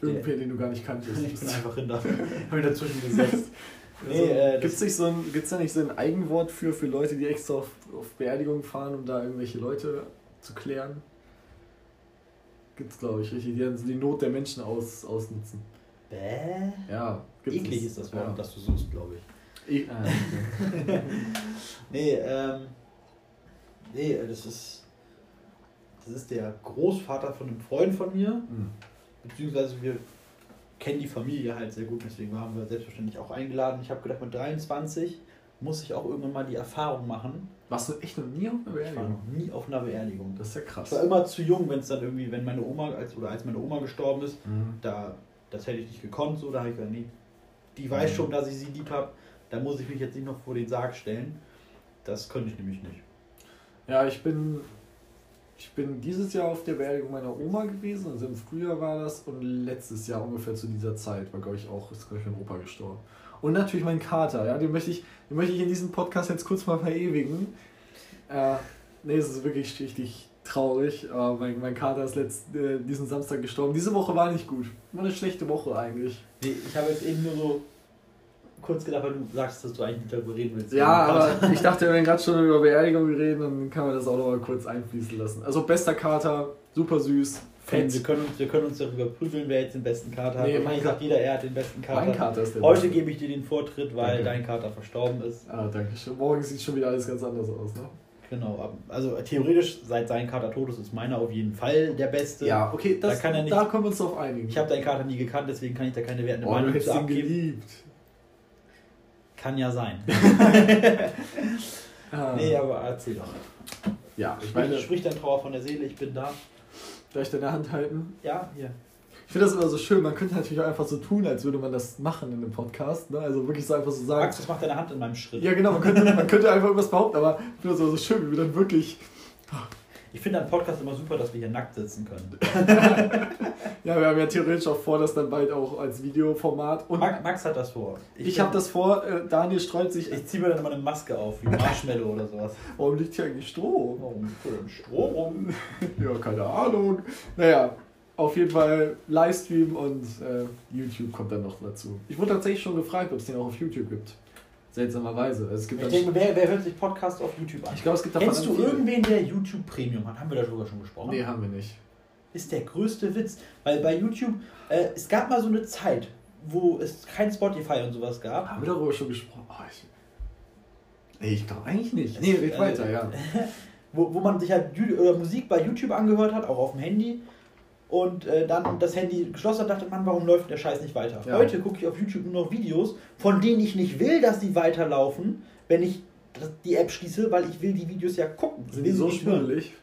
Irgendwer, den du gar nicht kanntest. ich bin einfach in der, hab dazwischen gesetzt. Nee, äh, Gibt es so da nicht so ein Eigenwort für, für Leute, die extra auf, auf Beerdigungen fahren, um da irgendwelche Leute zu klären? Gibt es, glaube ich, richtig. Die die Not der Menschen aus, ausnutzen. Bäh? Ja, gibt's Eklig ist das Wort, ja. das du suchst, glaube ich. E ah, okay. nee, ähm. Nee, das ist. Das ist der Großvater von einem Freund von mir. Mhm. Beziehungsweise wir kennen die Familie halt sehr gut, deswegen waren wir selbstverständlich auch eingeladen. Ich habe gedacht, mit 23 muss ich auch irgendwann mal die Erfahrung machen. Warst du echt noch nie auf einer Beerdigung? Ich war noch nie auf einer Beerdigung. Das ist ja krass. Ich war immer zu jung, wenn es dann irgendwie, wenn meine Oma, als, oder als meine Oma gestorben ist, mhm. da, das hätte ich nicht gekonnt, so, da habe ich gesagt, nee, die weiß mhm. schon, dass ich sie lieb habe, da muss ich mich jetzt nicht noch vor den Sarg stellen. Das könnte ich nämlich nicht. Ja, ich bin ich bin dieses Jahr auf der Beerdigung meiner Oma gewesen, also im Frühjahr war das und letztes Jahr ungefähr zu dieser Zeit war, glaube ich, auch, ist, glaube ich, mein Opa gestorben. Und natürlich mein Kater, ja, den möchte ich, den möchte ich in diesem Podcast jetzt kurz mal verewigen. Äh, nee, es ist wirklich richtig traurig. Äh, mein, mein Kater ist letzt, äh, diesen Samstag gestorben. Diese Woche war nicht gut. War eine schlechte Woche eigentlich. Nee, ich habe jetzt eben nur so kurz gedacht, weil du sagst, dass du eigentlich nicht darüber reden willst. Ja, aber ich dachte, wir gerade schon über Beerdigung reden, dann kann man das auch noch mal kurz einfließen lassen. Also bester Kater, super süß. Fett. Wir können, uns, wir können uns darüber prügeln, wer jetzt den besten Kater nee, hat. Mein sagt jeder, er hat den besten Kater. Mein Kater ist der Heute gebe ich dir den Vortritt, weil danke. dein Kater verstorben ist. Ah, danke schön. Morgen sieht schon wieder alles ganz anders aus, ne? Genau, also theoretisch, seit sein Kater tot ist, ist meiner auf jeden Fall der beste. Ja, okay, das, da, kann er nicht, da können wir uns drauf einigen. Ich habe deinen Kater nie gekannt, deswegen kann ich da keine wertende oh, Meinung zu abgeben. geliebt. Kann ja sein. Nee, aber erzähl doch. Ja, ich meine. Sprich dein Trauer von der Seele, ich bin da. Darf ich deine Hand halten? Ja, hier. Ich finde das immer so schön, man könnte natürlich auch einfach so tun, als würde man das machen in einem Podcast. Ne? Also wirklich so einfach so sagen. Max, was macht deine Hand in meinem Schritt? Ja, genau, man könnte, man könnte einfach irgendwas behaupten, aber ich finde das immer so schön, wie wir dann wirklich ich finde einen Podcast immer super, dass wir hier nackt sitzen können. ja, wir haben ja theoretisch auch vor, das dann bald auch als Videoformat. Und Max hat das vor. Ich, ich habe das vor, äh, Daniel streut sich. Ich ziehe mir dann mal eine Maske auf, wie Marshmallow oder sowas. Warum liegt hier eigentlich Stroh? Warum liegt hier denn Stroh rum? ja, keine Ahnung. Naja, auf jeden Fall Livestream und äh, YouTube kommt dann noch dazu. Ich wurde tatsächlich schon gefragt, ob es den auch auf YouTube gibt. Seltsamerweise. Also es gibt ich denke, wer, wer hört sich Podcast auf YouTube an? Ich glaube, es gibt Kennst du irgendwen, der YouTube Premium hat? Haben wir darüber schon gesprochen? Nee, haben wir nicht. Ist der größte Witz. Weil bei YouTube, äh, es gab mal so eine Zeit, wo es kein Spotify und sowas gab. Haben wir darüber schon gesprochen? Oh, ich, nee, ich glaube eigentlich nicht. Nee, red weiter, ja. wo, wo man sich halt Musik bei YouTube angehört hat, auch auf dem Handy und äh, dann das Handy geschlossen hat, dachte man, warum läuft der Scheiß nicht weiter? Ja. Heute gucke ich auf YouTube nur noch Videos, von denen ich nicht will, dass die weiterlaufen, wenn ich die App schließe, weil ich will die Videos ja gucken. Sind die so schwierig?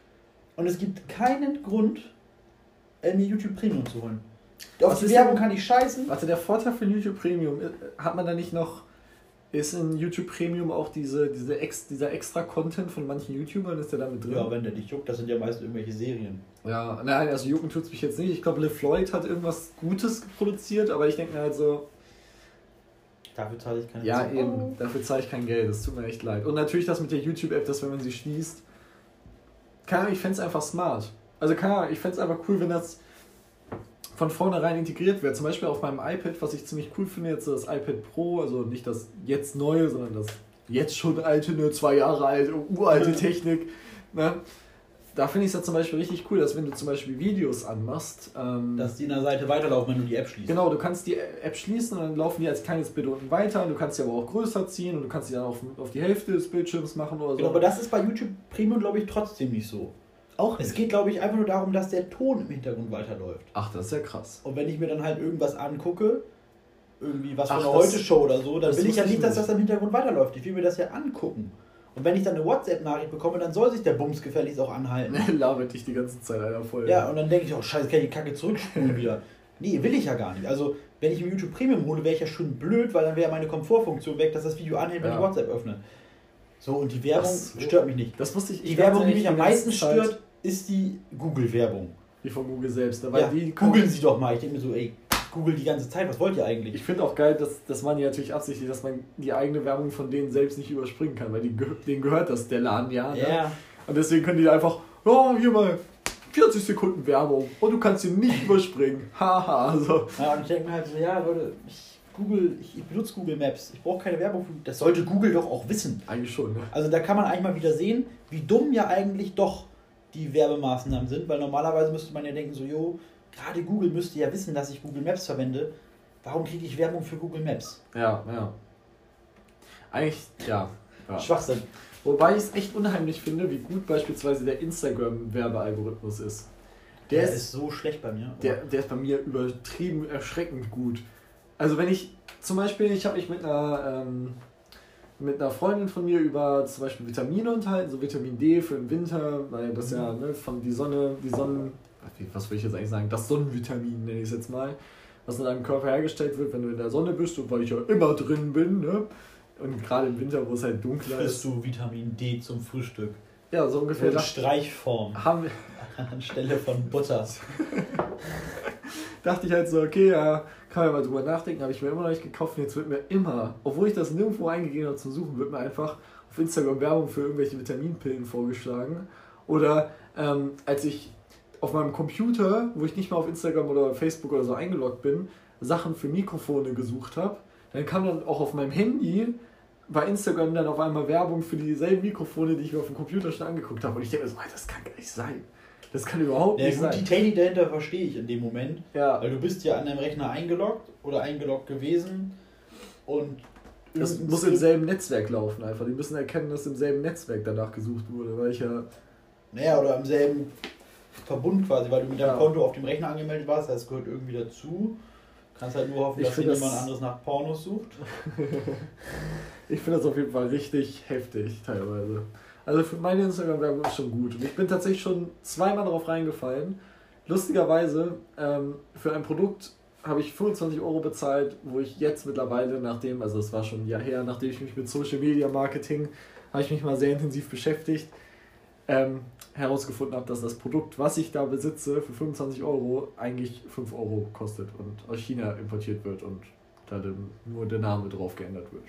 Und es gibt keinen Grund, äh, mir YouTube Premium zu holen. Auf Was die Werbung kann ich scheißen. Warte, der Vorteil für YouTube Premium, äh, hat man da nicht noch ist in YouTube Premium auch diese, diese ex, dieser extra Content von manchen YouTubern, ist der da mit drin? Ja, wenn der dich juckt, das sind ja meist irgendwelche Serien. Ja, nein, also jucken tut es mich jetzt nicht. Ich glaube, LeFloid hat irgendwas Gutes produziert, aber ich denke mir halt so. Dafür zahle ich kein Geld. Ja, eben, dafür zahle ich kein Geld, das tut mir echt leid. Und natürlich das mit der YouTube-App, dass wenn man sie schließt. Keine Ahnung, ich fände es einfach smart. Also keine Ahnung, ich fände es einfach cool, wenn das von vornherein integriert wird. Zum Beispiel auf meinem iPad, was ich ziemlich cool finde, jetzt das iPad Pro, also nicht das jetzt neue, sondern das jetzt schon alte, nur zwei Jahre alte, uralte Technik. Ne? Da finde ich es ja zum Beispiel richtig cool, dass wenn du zum Beispiel Videos anmachst, ähm, dass die in der Seite weiterlaufen, wenn du die App schließt. Genau, du kannst die App schließen und dann laufen die als kleines Bild unten weiter. Und du kannst sie aber auch größer ziehen und du kannst sie dann auf, auf die Hälfte des Bildschirms machen oder so. Genau, aber das ist bei YouTube Premium, glaube ich, trotzdem nicht so. Auch nicht. Es geht, glaube ich, einfach nur darum, dass der Ton im Hintergrund weiterläuft. Ach, das ist ja krass. Und wenn ich mir dann halt irgendwas angucke, irgendwie was von der Heute-Show oder so, dann will ich ja nicht, dass das im Hintergrund weiterläuft. Ich will mir das ja angucken. Und wenn ich dann eine WhatsApp-Nachricht bekomme, dann soll sich der Bums gefälligst auch anhalten. Labert dich die ganze Zeit einer voll. Ja, und dann denke ich, oh scheiße, kann ich die Kacke zurückspulen wieder. Nee, will ich ja gar nicht. Also, wenn ich mir YouTube Premium hole, wäre ich ja schon blöd, weil dann wäre meine Komfortfunktion weg, dass das Video anhält, wenn Ja. ich WhatsApp öffne. So, und die Werbung Das- stört mich nicht. Das wusste ich. Die ich Werbung, die mich am meisten stört, ist die Google-Werbung. Die von Google selbst. Weil Ja, die googeln Sie doch mal. Ich denke mir so, ey, Google die ganze Zeit, was wollt ihr eigentlich? Ich finde auch geil, dass, dass man ja natürlich absichtlich, dass man die eigene Werbung von denen selbst nicht überspringen kann, weil die, denen gehört das, der Laden ja. Ne? Ja. Und deswegen können die einfach, oh, hier mal 40 Sekunden Werbung und du kannst sie nicht überspringen. Haha. so. ja, und ich denke mir halt so, ja, Leute, ich Google, ich, ich benutze Google Maps. Ich brauche keine Werbung. Für, das sollte Google doch auch wissen. Eigentlich schon, ne? Also da kann man eigentlich mal wieder sehen, wie dumm ja eigentlich doch die Werbemaßnahmen sind, weil normalerweise müsste man ja denken, so, jo, gerade Google müsste ja wissen, dass ich Google Maps verwende. Warum kriege ich Werbung für Google Maps? Ja, ja. Eigentlich, ja. ja. Schwachsinn. Wobei ich es echt unheimlich finde, wie gut beispielsweise der Instagram-Werbealgorithmus ist. Der, Der ist, ist so schlecht bei mir. der, der ist bei mir übertrieben erschreckend gut. Also wenn ich zum Beispiel, ich habe mich mit einer, ähm, mit einer Freundin von mir über zum Beispiel Vitamine unterhalten, so Vitamin D für den Winter, weil das ja ne, von die Sonne, die Sonnen, was will ich jetzt eigentlich sagen, das Sonnenvitamin nenne ich es jetzt mal, was in deinem Körper hergestellt wird, wenn du in der Sonne bist und weil ich ja immer drin bin, ne? Und gerade im Winter, wo es halt dunkler Frisst ist. du Vitamin D zum Frühstück. Ja, so ungefähr. In Streichform. haben wir, Anstelle von Butter. dachte ich halt so, okay, ja, kann man mal drüber nachdenken, habe ich mir immer noch nicht gekauft und jetzt wird mir immer, obwohl ich das nirgendwo eingegeben habe zum Suchen, wird mir einfach auf Instagram Werbung für irgendwelche Vitaminpillen vorgeschlagen. Oder ähm, als ich auf meinem Computer, wo ich nicht mehr auf Instagram oder Facebook oder so eingeloggt bin, Sachen für Mikrofone gesucht habe, dann kam dann auch auf meinem Handy bei Instagram dann auf einmal Werbung für dieselben Mikrofone, die ich mir auf dem Computer schon angeguckt habe. Und ich denke mir so, "Alter, das kann gar nicht sein. Das kann überhaupt Ja, nicht gut, die sein. Technik dahinter verstehe ich in dem Moment. Ja, Weil du bist ja an deinem Rechner eingeloggt oder eingeloggt gewesen und Das muss im selben Netzwerk laufen einfach. Die müssen erkennen, dass im selben Netzwerk danach gesucht wurde, weil ich ja. Naja, oder im selben Verbund quasi, weil du mit deinem Ja. Konto auf dem Rechner angemeldet warst, das gehört irgendwie dazu. Kannst halt nur hoffen, Ich dass niemand das- anderes nach Pornos sucht. Ich finde das auf jeden Fall richtig heftig teilweise. Also für meine Instagram-Werbung ist schon gut. Und ich bin tatsächlich schon zweimal darauf reingefallen. Lustigerweise, ähm, für ein Produkt habe ich 25 Euro bezahlt, wo ich jetzt mittlerweile, nachdem, also es war schon ein Jahr her, nachdem ich mich mit Social Media Marketing, habe ich mich mal sehr intensiv beschäftigt, ähm, herausgefunden habe, dass das Produkt, was ich da besitze, für 25 Euro eigentlich 5 Euro kostet und aus China importiert wird und da nur der Name drauf geändert wird.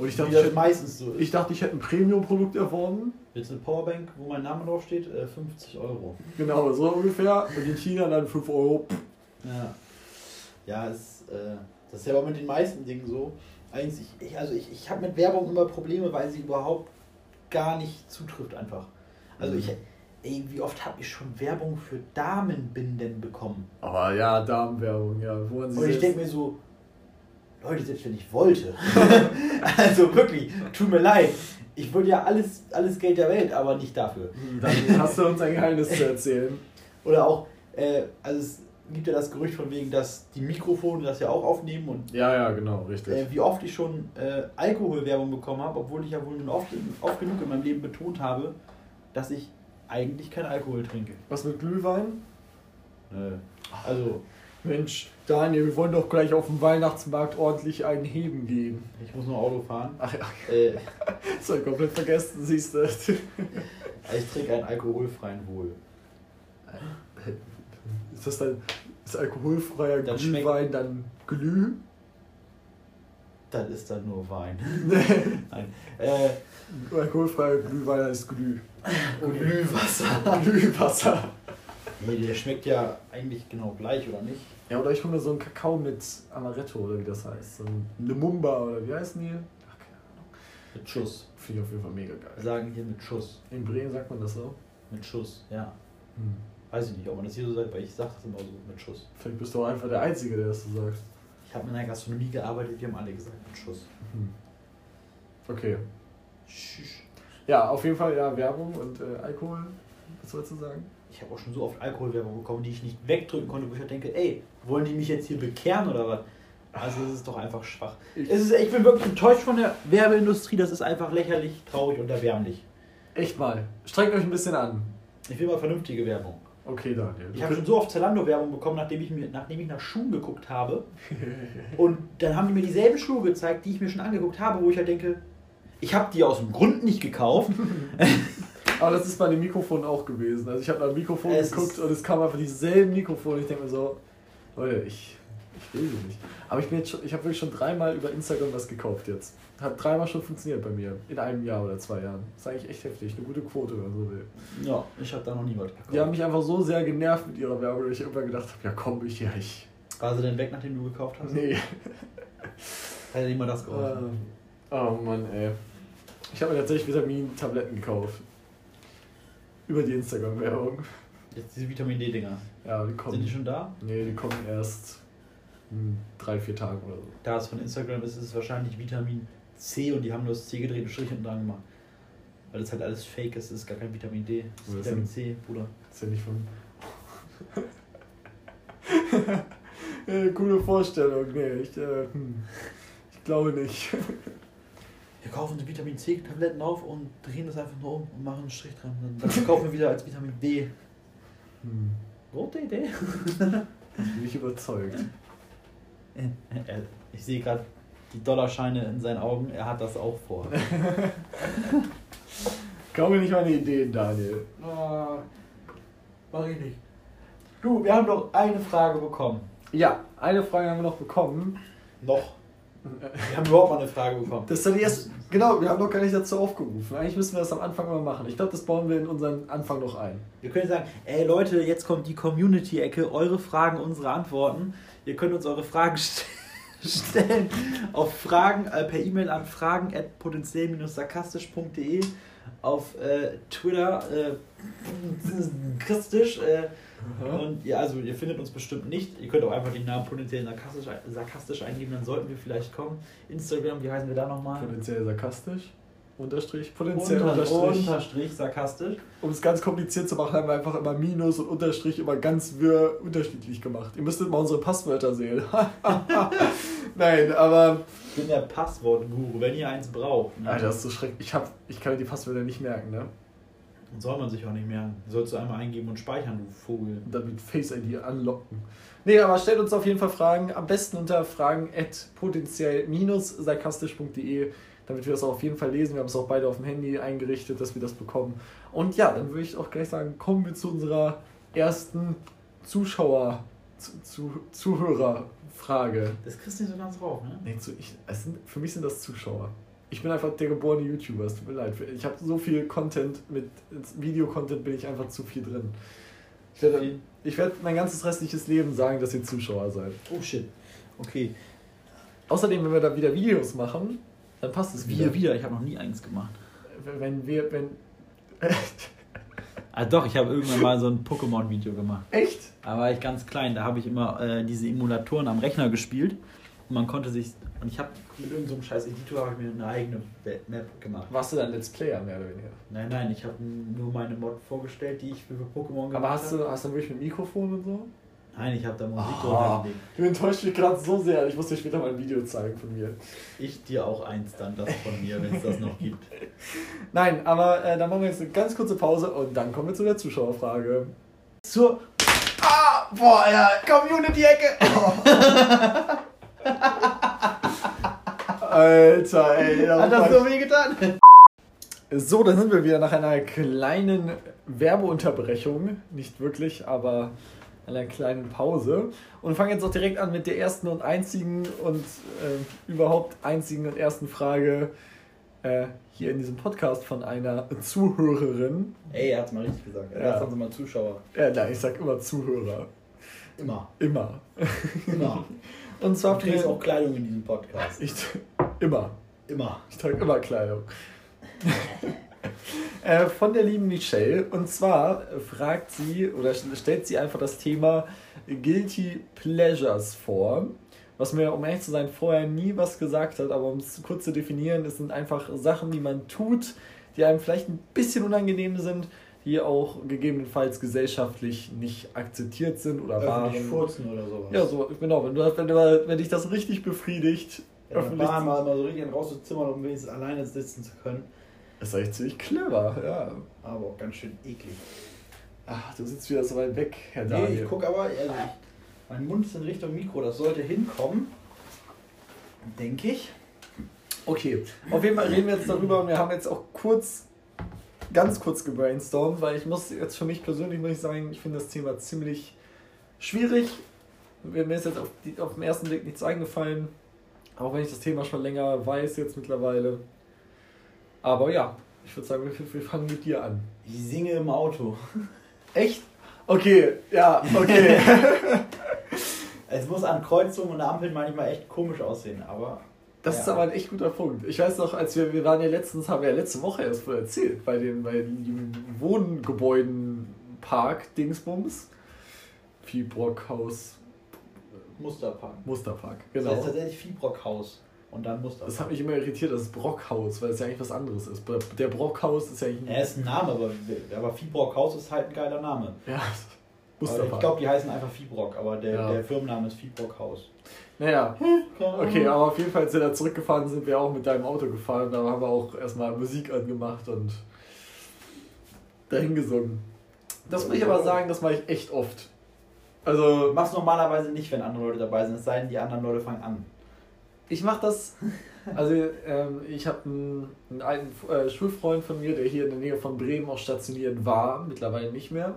Und ich dachte, ich hätte, meistens so ist. ich dachte, ich hätte ein Premium-Produkt erworben. Jetzt eine Powerbank, wo mein Name draufsteht, äh, 50 Euro. Genau, so ungefähr. Und in China dann 5 Euro. Ja. Ja, es, äh, das ist ja aber mit den meisten Dingen so. Eigentlich, ich, also ich, ich habe mit Werbung immer Probleme, weil sie überhaupt gar nicht zutrifft einfach. Also ich, ey, wie oft habe ich schon Werbung für Damenbinden bekommen? Aber ja, Damenwerbung, ja. Wo man sie Und ich denke mir so, Leute, selbst wenn ich wollte. also wirklich, tut mir leid. Ich würde ja alles, alles Geld der Welt, aber nicht dafür. Dann hast du uns ein Geheimnis zu erzählen. Oder auch, äh, also es gibt ja das Gerücht von wegen, dass die Mikrofone das ja auch aufnehmen und Ja, ja, genau, richtig. äh, wie oft ich schon äh, Alkoholwerbung bekommen habe, obwohl ich ja wohl nun oft, oft genug in meinem Leben betont habe, dass ich eigentlich keinen Alkohol trinke. Was mit Glühwein? Äh, also, Mensch, Daniel, wir wollen doch gleich auf dem Weihnachtsmarkt ordentlich einen Heben gehen. ich muss nur Auto fahren. Ach ja, Äh, das hab ich komplett vergessen, siehst du. ich trinke einen alkoholfreien Wohl. Ist das dann ist alkoholfreier Dann Glühwein dann Glüh? Das ist dann nur Wein. Nein. Äh, alkoholfreier Glühwein heißt Glüh. Glühwasser. Glühwasser. Der schmeckt ja eigentlich genau gleich, oder nicht? Ja, oder ich hole mir so einen Kakao mit Amaretto oder wie das heißt. So ein Lumumba oder wie heißen die? Ach, keine Ahnung. Mit Schuss. Finde ich auf jeden Fall mega geil. Wir sagen hier mit Schuss. In Bremen sagt man das so. Mit Schuss, ja. Hm. Weiß ich nicht, ob man das hier so sagt, aber ich sage das immer so mit Schuss. Vielleicht bist du auch einfach der Einzige, der das so sagt. Ich habe in der Gastronomie gearbeitet, wir haben alle gesagt mit Schuss. Hm. Okay. Tschüss. Ja, auf jeden Fall ja Werbung und äh, Alkohol. Was sollst du sagen? Ich habe auch schon so oft Alkoholwerbung bekommen, die ich nicht wegdrücken konnte, wo ich halt denke, ey, wollen die mich jetzt hier bekehren oder was? Also es ist doch einfach schwach. Ich- Es ist, ich bin wirklich enttäuscht von der Werbeindustrie, das ist einfach lächerlich, traurig und erbärmlich. Echt mal. Strengt euch ein bisschen an. Ich will mal vernünftige Werbung. Okay, Daniel. Ich habe schon so oft Zalando-Werbung bekommen, nachdem ich, mir, nachdem ich nach Schuhen geguckt habe. Und dann haben die mir dieselben Schuhe gezeigt, die ich mir schon angeguckt habe, wo ich halt denke, ich habe die aus dem Grund nicht gekauft. Aber das ist bei dem Mikrofon auch gewesen. Also ich habe nach dem Mikrofon Es geguckt und es kam einfach dieselben Mikrofone. Ich denke mir so, Leute, ich, ich will sie nicht. Aber ich, bin jetzt schon- ich habe wirklich schon dreimal über Instagram was gekauft jetzt. Hat dreimal schon funktioniert bei mir. In einem Jahr oder zwei Jahren. Das ist eigentlich echt heftig. Eine gute Quote, wenn man so will. Ja, ich habe da noch nie was gekauft. Die haben mich einfach so sehr genervt mit ihrer Werbung, dass ich irgendwann gedacht habe, ja komm, ich, ja, ich. War sie denn weg, nachdem du gekauft hast? Nee. Hätte dir mal das geholfen. Äh, oh Mann, ey. Ich habe mir tatsächlich Vitamin-Tabletten gekauft. Über die Instagram-Werbung. Jetzt diese Vitamin D-Dinger. Ja, die kommen. Sind die schon da? Nee, die kommen erst in drei, vier Tagen oder so. Da es von Instagram ist, ist es wahrscheinlich Vitamin C und die haben nur das C gedreht und Strich hinten dran gemacht. Weil das halt alles fake ist, ist gar kein Vitamin D. Das ist Vitamin? C, Bruder. Das ist ja nicht von. Coole Vorstellung, nee, ich, äh, hm. ich glaube nicht. Wir kaufen die Vitamin C-Tabletten auf und drehen das einfach nur um und machen einen Strich dran. Dann, verkaufen wir wieder als Vitamin D. Hm. Gute Idee. Ich bin nicht überzeugt. Er- Ich sehe gerade die Dollarscheine in seinen Augen. Er hat das auch vor. Kaum mir nicht meine Ideen, Daniel. Ah, mach ich nicht. Du, wir haben doch eine Frage bekommen. Ja, eine Frage haben wir noch bekommen. Noch. Wir haben überhaupt mal eine Frage bekommen. Das ist dann erst. Genau, wir haben noch gar nicht dazu aufgerufen. Eigentlich müssen wir das am Anfang immer machen. Ich glaube, das bauen wir in unseren Anfang noch ein. Wir können sagen, ey Leute, jetzt kommt die Community-Ecke, eure Fragen, unsere Antworten. Ihr könnt uns eure Fragen st stellen auf Fragen äh, per E-Mail an fragen at potenziell-sarkastisch.de auf äh, Twitter äh, christisch äh, und ja, also ihr findet uns bestimmt nicht. Ihr könnt auch einfach den Namen potenziell sarkastisch, sarkastisch eingeben, dann sollten wir vielleicht kommen. Instagram, wie heißen wir da nochmal? Potenziell sarkastisch. Unterstrich. Potenziell Unter, Unterstrich. unterstrich sarkastisch. Um es ganz kompliziert zu machen, haben wir einfach immer Minus und Unterstrich immer ganz wirr unterschiedlich gemacht. Ihr müsstet mal unsere Passwörter sehen. Nein, aber. Ich bin der Passwortguru, wenn ihr eins braucht. ne? Alter, das ist so schrecklich. Ich, hab, ich kann mir die Passwörter nicht merken, ne? Und soll man sich auch nicht merken. Sollst du einmal eingeben und speichern, du Vogel. Und dann mit Face ID anlocken. Nee, aber stellt uns auf jeden Fall Fragen. Am besten unter fragen at potenziell-sarkastisch.de, damit wir das auch auf jeden Fall lesen. Wir haben es auch beide auf dem Handy eingerichtet, dass wir das bekommen. Und ja, dann würde ich auch gleich sagen, kommen wir zu unserer ersten Zuschauer, zu, zu, Zuhörerfrage. Das kriegst du nicht so ganz drauf, ne? Nee, zu, ich, sind, für mich sind das Zuschauer. Ich bin einfach der geborene YouTuber, es tut mir leid. Ich habe so viel Content, mit Videocontent bin ich einfach zu viel drin. Ich werde, ich werde mein ganzes restliches Leben sagen, dass ihr Zuschauer seid. Oh shit. Okay. Außerdem, wenn wir da wieder Videos machen, dann passt es wieder. Wir wieder, ich habe noch nie eins gemacht. Wenn wir, wenn. Ah doch, ich habe irgendwann mal so ein Pokémon-Video gemacht. Echt? Da war ich ganz klein, da habe ich immer äh, diese Emulatoren am Rechner gespielt. Und man konnte sich. Und ich habe mit irgendeinem so scheiß Editor habe ich mir eine eigene Map gemacht. Warst du dann Let's Player mehr oder weniger? Nein, nein, ich habe nur meine Mod vorgestellt, die ich für Pokémon gemacht Aber hast habe. du, hast du wirklich mit Mikrofon und so? Nein, ich habe da Musik Ah. drunter gelegt. Du enttäuscht mich gerade so sehr. Ich muss dir später mal ein Video zeigen von mir. Ich dir auch eins dann, das von mir, wenn es das noch gibt. Nein, aber äh, dann machen wir jetzt eine ganz kurze Pause und dann kommen wir zu der Zuschauerfrage. Zur Ah, boah, ja, Community-Ecke. Alter, ey. Hat das so weh getan? So, dann sind wir wieder nach einer kleinen Werbeunterbrechung. Nicht wirklich, aber einer kleinen Pause. Und fangen jetzt auch direkt an mit der ersten und einzigen und äh, überhaupt einzigen und ersten Frage äh, hier in diesem Podcast von einer Zuhörerin. Ey, er hat's mal richtig gesagt. Ja. Erst haben sie mal Zuschauer. Äh, nein, ich sag immer Zuhörer. Immer. Immer. Immer. Und zwar Du trägst auch Kleidung in diesem Podcast. Ich, immer. Immer. Ich trage immer Kleidung. äh, von der lieben Michelle. Und zwar fragt sie oder stellt sie einfach das Thema Guilty Pleasures vor. Was mir, um ehrlich zu sein, vorher nie was gesagt hat, aber um es kurz zu definieren, es sind einfach Sachen, die man tut, die einem vielleicht ein bisschen unangenehm sind, die auch gegebenenfalls gesellschaftlich nicht akzeptiert sind oder Öffentlich waren. furzen oder sowas. Ja, so, genau. Wenn, du, wenn, du, wenn dich das richtig befriedigt, Ja, in der öffentlich Bahn mal, mal so richtig raus ins Zimmer, um wenigstens alleine sitzen zu können. ist eigentlich ziemlich clever, ja. Aber auch ganz schön eklig. Ach, du sitzt wieder so weit weg, Herr Daniel. Nee, ich gucke aber, also ich, mein Mund ist in Richtung Mikro, das sollte hinkommen. Denke ich. Okay, auf jeden Fall reden wir jetzt darüber und wir haben jetzt auch kurz, ganz kurz gebrainstormt, weil ich muss jetzt für mich persönlich, muss ich sagen, ich finde das Thema ziemlich schwierig. Mir ist jetzt auf, die, auf den ersten Blick nichts eingefallen, auch wenn ich das Thema schon länger weiß jetzt mittlerweile. Aber ja, ich würde sagen, wir, wir fangen mit dir an. Ich singe im Auto. Echt? Okay, ja, okay. es muss an Kreuzungen und Ampeln manchmal echt komisch aussehen, aber. Das ja. ist aber ein echt guter Punkt. Ich weiß noch, als wir, wir waren ja letztens, haben wir ja letzte Woche erst voll erzählt, bei den, bei den Wohngebäuden-Park Dingsbums. Viehbrockhaus. Musterpark. Musterpark, genau. Das heißt tatsächlich Viehbrockhaus. Und dann Musterpark. Das hat mich immer irritiert, dass es Brockhaus, weil es ja eigentlich was anderes ist. Der Brockhaus ist ja eigentlich. Er ist ein Name, aber, aber Viehbrockhaus ist halt ein geiler Name. Ja, Musterpark. Ich glaube, die heißen einfach Viehbrock, aber der, ja. der Firmenname ist Viehbrockhaus. Naja, okay, aber auf jeden Fall, als wir da zurückgefahren sind, wir auch mit deinem Auto gefahren. Da haben wir auch erstmal Musik angemacht und dahin gesungen. Das muss ich aber sagen, das mache ich echt oft. Also. Mach's normalerweise nicht, wenn andere Leute dabei sind, es sei denn, die anderen Leute fangen an. Ich mache das. Also, ähm, ich habe einen, einen äh, Schulfreund von mir, der hier in der Nähe von Bremen auch stationiert war, mittlerweile nicht mehr.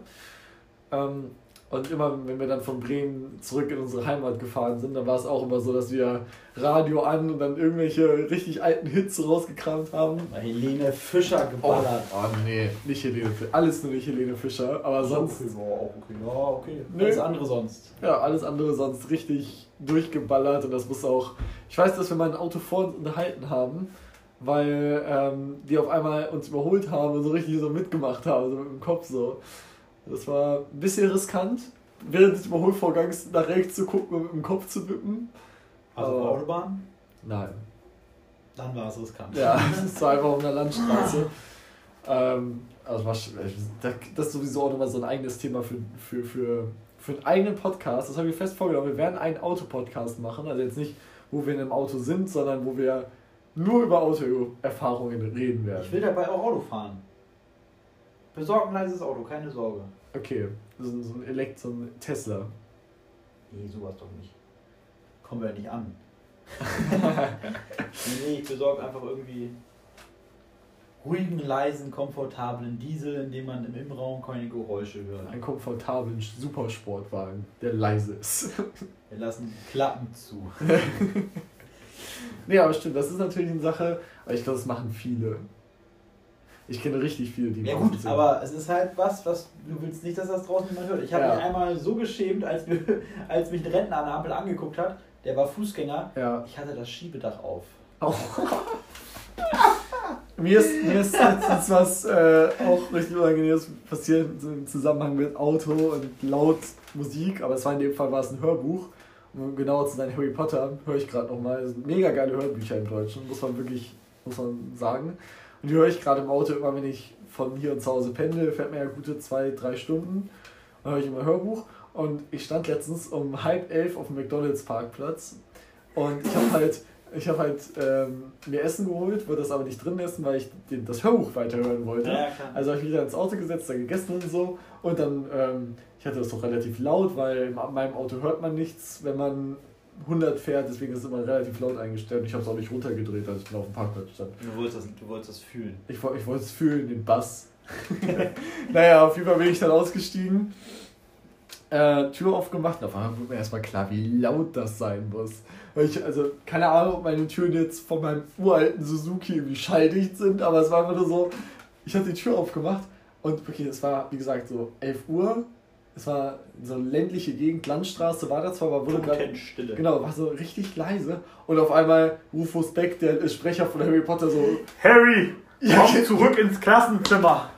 Ähm, und immer, wenn wir dann von Bremen zurück in unsere Heimat gefahren sind, dann war es auch immer so, dass wir Radio an und dann irgendwelche richtig alten Hits rausgekramt haben. Helene Fischer geballert. Oh, oh nee, nicht Helene Fischer. Alles nur nicht Helene Fischer, aber sonst. Okay, oh, okay. Ja, okay. Nee. Alles andere sonst. Ja, alles andere sonst richtig durchgeballert und das muss auch. Ich weiß, dass wir mal ein Auto vor uns unterhalten haben, weil ähm, die auf einmal uns überholt haben und so richtig so mitgemacht haben, so mit dem Kopf so. Das war ein bisschen riskant, während des Überholvorgangs nach rechts zu gucken und mit dem Kopf zu wippen. Also auf Autobahn? Nein. Dann war es riskant. Ja, es war einfach auf einer Landstraße. ähm, also das ist sowieso auch nochmal so ein eigenes Thema für, für, für, für einen eigenen Podcast. Das habe ich fest vorgenommen. Wir werden einen Autopodcast machen. Also jetzt nicht, wo wir in einem Auto sind, sondern wo wir nur über Autoerfahrungen reden werden. Ich will dabei auch Auto fahren. Besorg ein leises Auto, keine Sorge. Okay, so, so ein Elekt, so ein Tesla. Nee, sowas doch nicht. Kommen wir ja nicht an. nee, ich besorge einfach irgendwie ruhigen, leisen, komfortablen Diesel, in dem man im Innenraum keine Geräusche hört. Einen komfortablen Supersportwagen, der leise ist. Wir lassen Klappen zu. nee, aber stimmt, das ist natürlich eine Sache, aber ich glaube, das machen viele. Ich kenne richtig viele, die Ja gut, aber es ist halt was, was du willst nicht, dass das draußen jemand hört. Ich habe ja. mich einmal so geschämt, als, wir, als mich ein Rentner an der Ampel angeguckt hat. Der war Fußgänger. Ja. Ich hatte das Schiebedach auf. Oh. mir, ist, mir ist letztens was äh, auch richtig unangenehmes passiert im Zusammenhang mit Auto und laut Musik, aber es war in dem Fall war es ein Hörbuch. Um genauer zu sein, Harry Potter höre ich gerade nochmal. Mega geile Hörbücher im Deutschen, muss man wirklich muss man sagen. Und die höre ich gerade im Auto immer, wenn ich von hier und zu Hause pendel, fährt mir ja gute zwei, drei Stunden. Dann höre ich immer Hörbuch. Und ich stand letztens um halb elf auf dem McDonalds Parkplatz und ich habe halt, ich hab halt ähm, mir Essen geholt, wollte das aber nicht drin essen, weil ich den, das Hörbuch weiterhören wollte. Ja, also habe ich mich wieder ins Auto gesetzt, da gegessen und so. Und dann, ähm, ich hatte das doch relativ laut, weil in meinem Auto hört man nichts, wenn man 100 fährt, deswegen ist es immer relativ laut eingestellt. Ich habe es auch nicht runtergedreht, als ich auf dem Parkplatz stand. Du wolltest das, du wolltest das fühlen. Ich, ich wollte es fühlen, den Bass. naja, auf jeden Fall bin ich dann ausgestiegen, äh, Tür aufgemacht und auf einmal wurde mir erstmal klar, wie laut das sein muss. Ich, also, keine Ahnung, ob meine Türen jetzt von meinem uralten Suzuki irgendwie schalldicht sind, aber es war einfach nur so, ich habe die Tür aufgemacht und wirklich, es war, wie gesagt, so 11 Uhr es war so eine ländliche Gegend, Landstraße war da zwar, aber wurde gerade. Genau, war so richtig leise. Und auf einmal Rufus Beck, der Sprecher von Harry Potter, so: Harry, ja, komm zurück ins Klassenzimmer!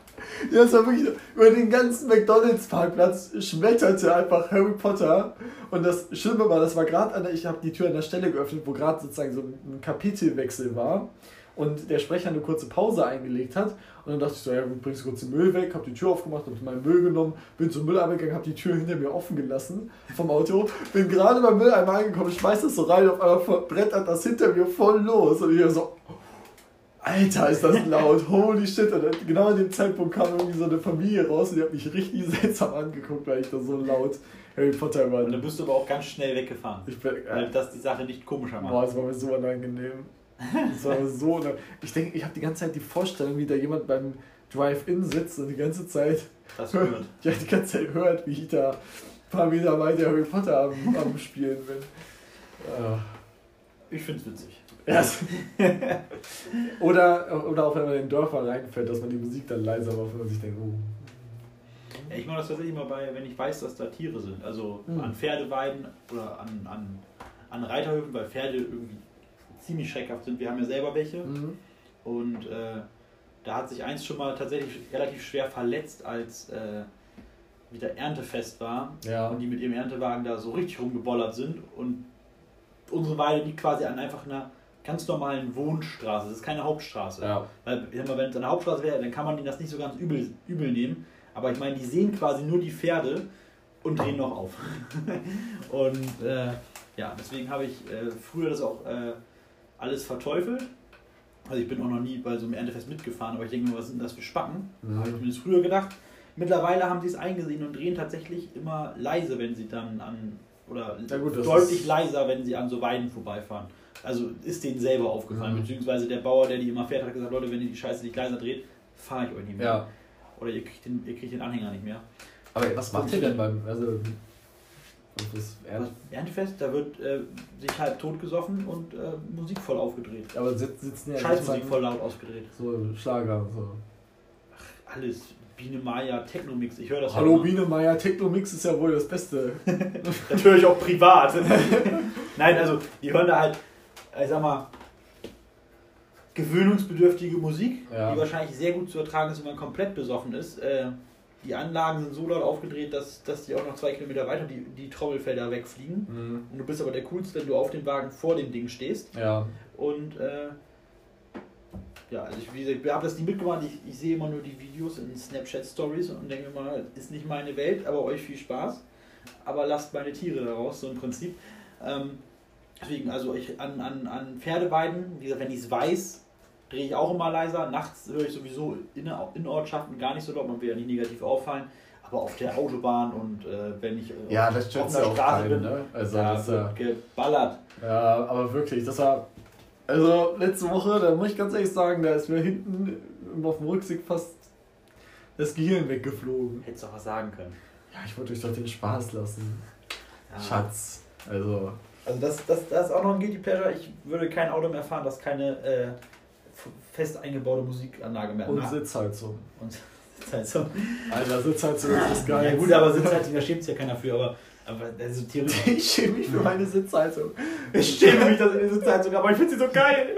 Ja, es war wirklich über den ganzen McDonalds-Parkplatz schmetterte einfach Harry Potter. Und das Schlimme war, das war gerade an der, ich habe die Tür an der Stelle geöffnet, wo gerade sozusagen so ein Kapitelwechsel war und der Sprecher eine kurze Pause eingelegt hat. Und dann dachte ich so, ja, du bringst kurz den Müll weg, hab die Tür aufgemacht, hab meinen Müll genommen, bin zum Mülleimer gegangen, hab die Tür hinter mir offen gelassen vom Auto, bin gerade beim Mülleimer angekommen, schmeiß das so rein, auf einmal brettert das hinter mir voll los. Und ich so, Alter, ist das laut, holy shit. Und genau in dem Zeitpunkt kam irgendwie so eine Familie raus und die hat mich richtig seltsam angeguckt, weil ich da so laut Harry Potter war. Und dann bist du aber auch ganz schnell weggefahren. Ich bin, weil das die Sache nicht komischer macht. Boah, das war mir so unangenehm. Das war so. Ich denke, ich habe die ganze Zeit die Vorstellung, wie da jemand beim Drive-In sitzt und die ganze Zeit das hört. Ja, die ganze Zeit hört, wie ich da ein paar Meter weiter Harry Potter am, am Spielen bin. Ja. Ich finde es witzig. Yes. oder, oder auch wenn man in den Dörfer reinfällt, dass man die Musik dann leiser macht, wenn man sich denkt, oh. Ja, ich mache das tatsächlich mal bei, wenn ich weiß, dass da Tiere sind. Also mhm. an Pferdeweiden oder an, an, an Reiterhöfen, weil Pferde irgendwie ziemlich schreckhaft sind. Wir haben ja selber welche. Mhm. Und äh, da hat sich eins schon mal tatsächlich relativ schwer verletzt, als äh, wieder Erntefest war. Ja. Und die mit ihrem Erntewagen da so richtig rumgebollert sind. Und unsere Weide liegt quasi an einfach einer ganz normalen Wohnstraße. Das ist keine Hauptstraße. Ja. Weil, wenn es eine Hauptstraße wäre, dann kann man ihnen das nicht so ganz übel, übel nehmen. Aber ich meine, die sehen quasi nur die Pferde und drehen noch auf. und äh, ja, deswegen habe ich äh, früher das auch äh, alles verteufelt. Also ich bin auch noch nie bei so einem Erntefest mitgefahren, aber ich denke mir, was sind das für Spacken? Mhm. Habe ich zumindest früher gedacht. Mittlerweile haben sie es eingesehen und drehen tatsächlich immer leise, wenn sie dann an oder ja gut, deutlich leiser, wenn sie an so Weiden vorbeifahren. Also ist denen selber aufgefallen, mhm. beziehungsweise der Bauer, der die immer fährt, hat gesagt, Leute, wenn ihr die Scheiße nicht leiser dreht, fahre ich euch nicht mehr. Ja. Oder ihr kriegt, den, ihr kriegt den Anhänger nicht mehr. Aber was macht ihr denn beim, also das Erntefest, da wird äh, sich halb tot gesoffen und äh, Musik voll aufgedreht. Aber sitzen ja Scheißmusik voll laut ausgedreht. So Schlager und so. Ach, alles. Biene Maya Technomix, ich höre das Hallo Biene Maya Technomix ist ja wohl das Beste. das höre ich auch privat. Nein, also die hören da halt, ich sag mal, gewöhnungsbedürftige Musik, ja. die wahrscheinlich sehr gut zu ertragen ist, wenn man komplett besoffen ist. Äh, die Anlagen sind so laut aufgedreht, dass, dass die auch noch zwei Kilometer weiter die, die Trommelfelder wegfliegen. Mhm. Und du bist aber der Coolste, wenn du auf dem Wagen vor dem Ding stehst. Ja. Und äh, ja, also ich, wie gesagt, ich habe das nie mitgemacht. Ich, ich sehe immer nur die Videos in Snapchat Stories und denke mal, ist nicht meine Welt, aber euch viel Spaß. Aber lasst meine Tiere daraus, so im Prinzip. Ähm, deswegen, also ich an, an, an Pferdeweiden, wie gesagt, wenn ich es weiß, drehe ich auch immer leiser. Nachts höre ich sowieso in, in Ortschaften gar nicht so laut, man will ja nicht negativ auffallen. Aber auf der Autobahn und äh, wenn ich äh, ja, das auf der Straße keinen, bin, ne? also ja, das, wird geballert. Ja, aber wirklich, das war also letzte Woche, da muss ich ganz ehrlich sagen, da ist mir hinten auf dem Rücksicht fast das Gehirn weggeflogen. Hättest du auch was sagen können. Ja, ich wollte euch doch den Spaß lassen. Ja. Schatz. Also. Also das, das, das ist auch noch ein Guilty Pleasure. Ich würde kein Auto mehr fahren, das keine äh, fest eingebaute Musikanlage mehr. Und Sitzheizung. Und Sitzheizung. Alter, Sitzheizung ist geil. Ja gut, aber Sitzheizung, da schämt sich ja keiner für, aber aber also theoretisch. Ich schäme mich für meine Sitzheizung. Ich schäme mich dass in der Sitzheizung, aber ich finde sie so geil.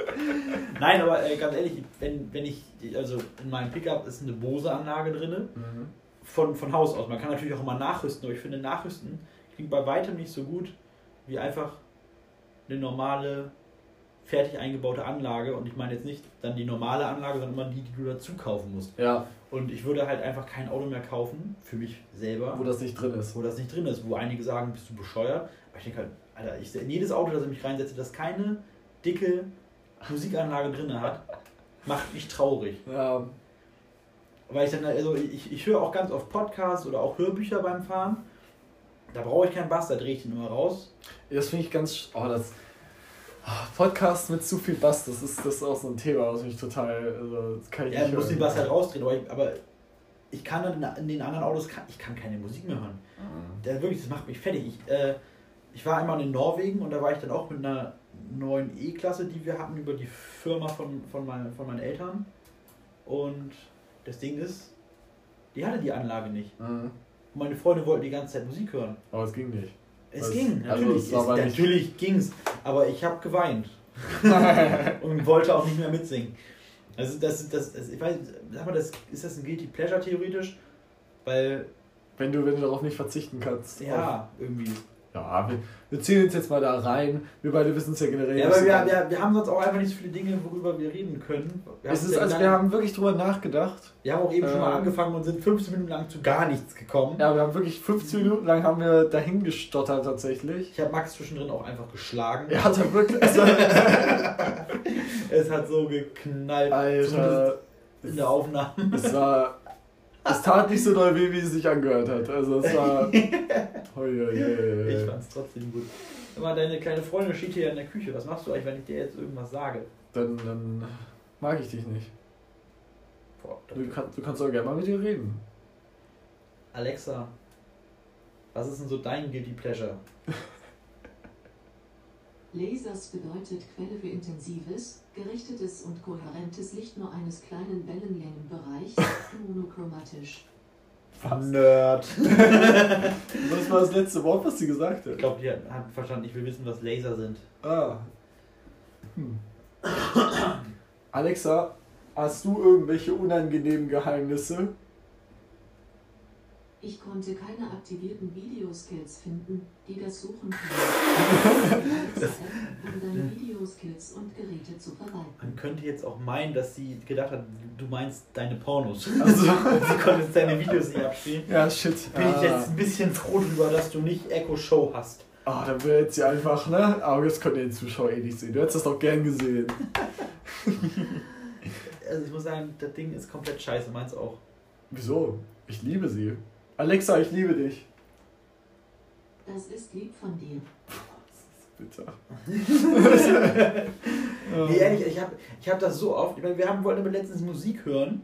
Nein, aber äh, ganz ehrlich, wenn, wenn ich, also in meinem Pickup ist eine Bose-Anlage drin, mhm. von, von Haus aus. Man kann natürlich auch immer nachrüsten, aber ich finde Nachrüsten klingt bei weitem nicht so gut wie einfach eine normale, fertig eingebaute Anlage. Und ich meine jetzt nicht dann die normale Anlage, sondern immer die, die du dazu kaufen musst. Ja. Und ich würde halt einfach kein Auto mehr kaufen, für mich selber. Wo das nicht drin ist. Wo das nicht drin ist. Wo einige sagen, bist du bescheuert. Aber ich denke halt, Alter, ich, in jedes Auto, das ich mich reinsetze, das keine dicke Musikanlage drin hat, macht mich traurig. Ja. Weil ich dann, also ich, ich höre auch ganz oft Podcasts oder auch Hörbücher beim Fahren. Da brauche ich keinen Bass, da drehe ich den immer raus. Das finde ich ganz. Oh, das. Podcast mit zu viel Bass, das ist, das ist auch so ein Thema, was mich total. Also, das kann ich ja, du musst den Bass halt rausdrehen, aber ich, aber ich kann dann in den anderen Autos, kann, ich kann keine Musik mehr hören. Mhm. Der, wirklich, das macht mich fertig. Ich, äh, ich war einmal in Norwegen und da war ich dann auch mit einer neuen E-Klasse, die wir hatten über die Firma von, von, mein, von meinen Eltern. Und das Ding ist, die hatte die Anlage nicht. Mhm. Und meine Freunde wollten die ganze Zeit Musik hören. Aber es ging nicht. Es ging, also natürlich. Also es, natürlich ging es, aber ich habe geweint. und wollte auch nicht mehr mitsingen. Also das, das, das, ich weiß, sag mal, das, ist das ein Guilty Pleasure theoretisch? Weil. Wenn du, wenn du darauf nicht verzichten kannst. Ja, irgendwie. Ja, wir zählen uns jetzt mal da rein. Wir beide wissen es ja generell. Ja, aber wir, wir, wir haben sonst auch einfach nicht so viele Dinge, worüber wir reden können. Wir, es ist, sehr also wir haben wirklich drüber nachgedacht. wir haben auch eben schon mal Ähm, angefangen und sind 15 Minuten lang zu gar nichts gekommen. Ja, wir haben wirklich 15 Minuten lang haben wir dahin gestottert tatsächlich. Ich habe Max zwischendrin auch einfach geschlagen. Er hat ja wirklich. Es hat so geknallt. Alter, In der Aufnahme. es war. Es tat nicht so doll weh, wie es sich angehört hat. Also es war. Hoi, hoi, hoi, Ich fand's trotzdem gut. Immer deine kleine Freundin steht hier in der Küche. Was machst du eigentlich, wenn ich dir jetzt irgendwas sage? Dann, dann mag ich dich nicht. Boah, Du, kann, du kannst auch gerne mal mit ihr reden. Alexa, was ist denn so dein Guilty Pleasure? Lasers bedeutet Quelle für intensives, gerichtetes und kohärentes Licht nur eines kleinen Wellenlängenbereichs, monochromatisch. Nerd. Was war das letzte Wort, was sie gesagt Ich hat? glaube, die hat verstanden, ich will wissen, was Laser sind. Ah. Hm. Alexa, hast du irgendwelche unangenehmen Geheimnisse? Ich konnte keine aktivierten Videoskills finden, die das Suchen können. Um deine Videoskills und Geräte zu verwalten. Man könnte jetzt auch meinen, dass sie gedacht hat, du meinst deine Pornos. Also, sie konnte jetzt deine Videos nicht abspielen. ja, shit. Bin ich Ah. jetzt ein bisschen froh drüber, dass du nicht Echo Show hast. Ah, dann wäre jetzt ja einfach, ne? Aber das konnte den Zuschauer eh nicht sehen. Du hättest das doch gern gesehen. Also ich muss sagen, das Ding ist komplett scheiße, meins auch. Wieso? Ich liebe sie. Alexa, ich liebe dich. Das ist lieb von dir. Bitte. Nee, ehrlich, ich habe ich hab das so oft. Ich meine, wir haben, wollten aber letztens Musik hören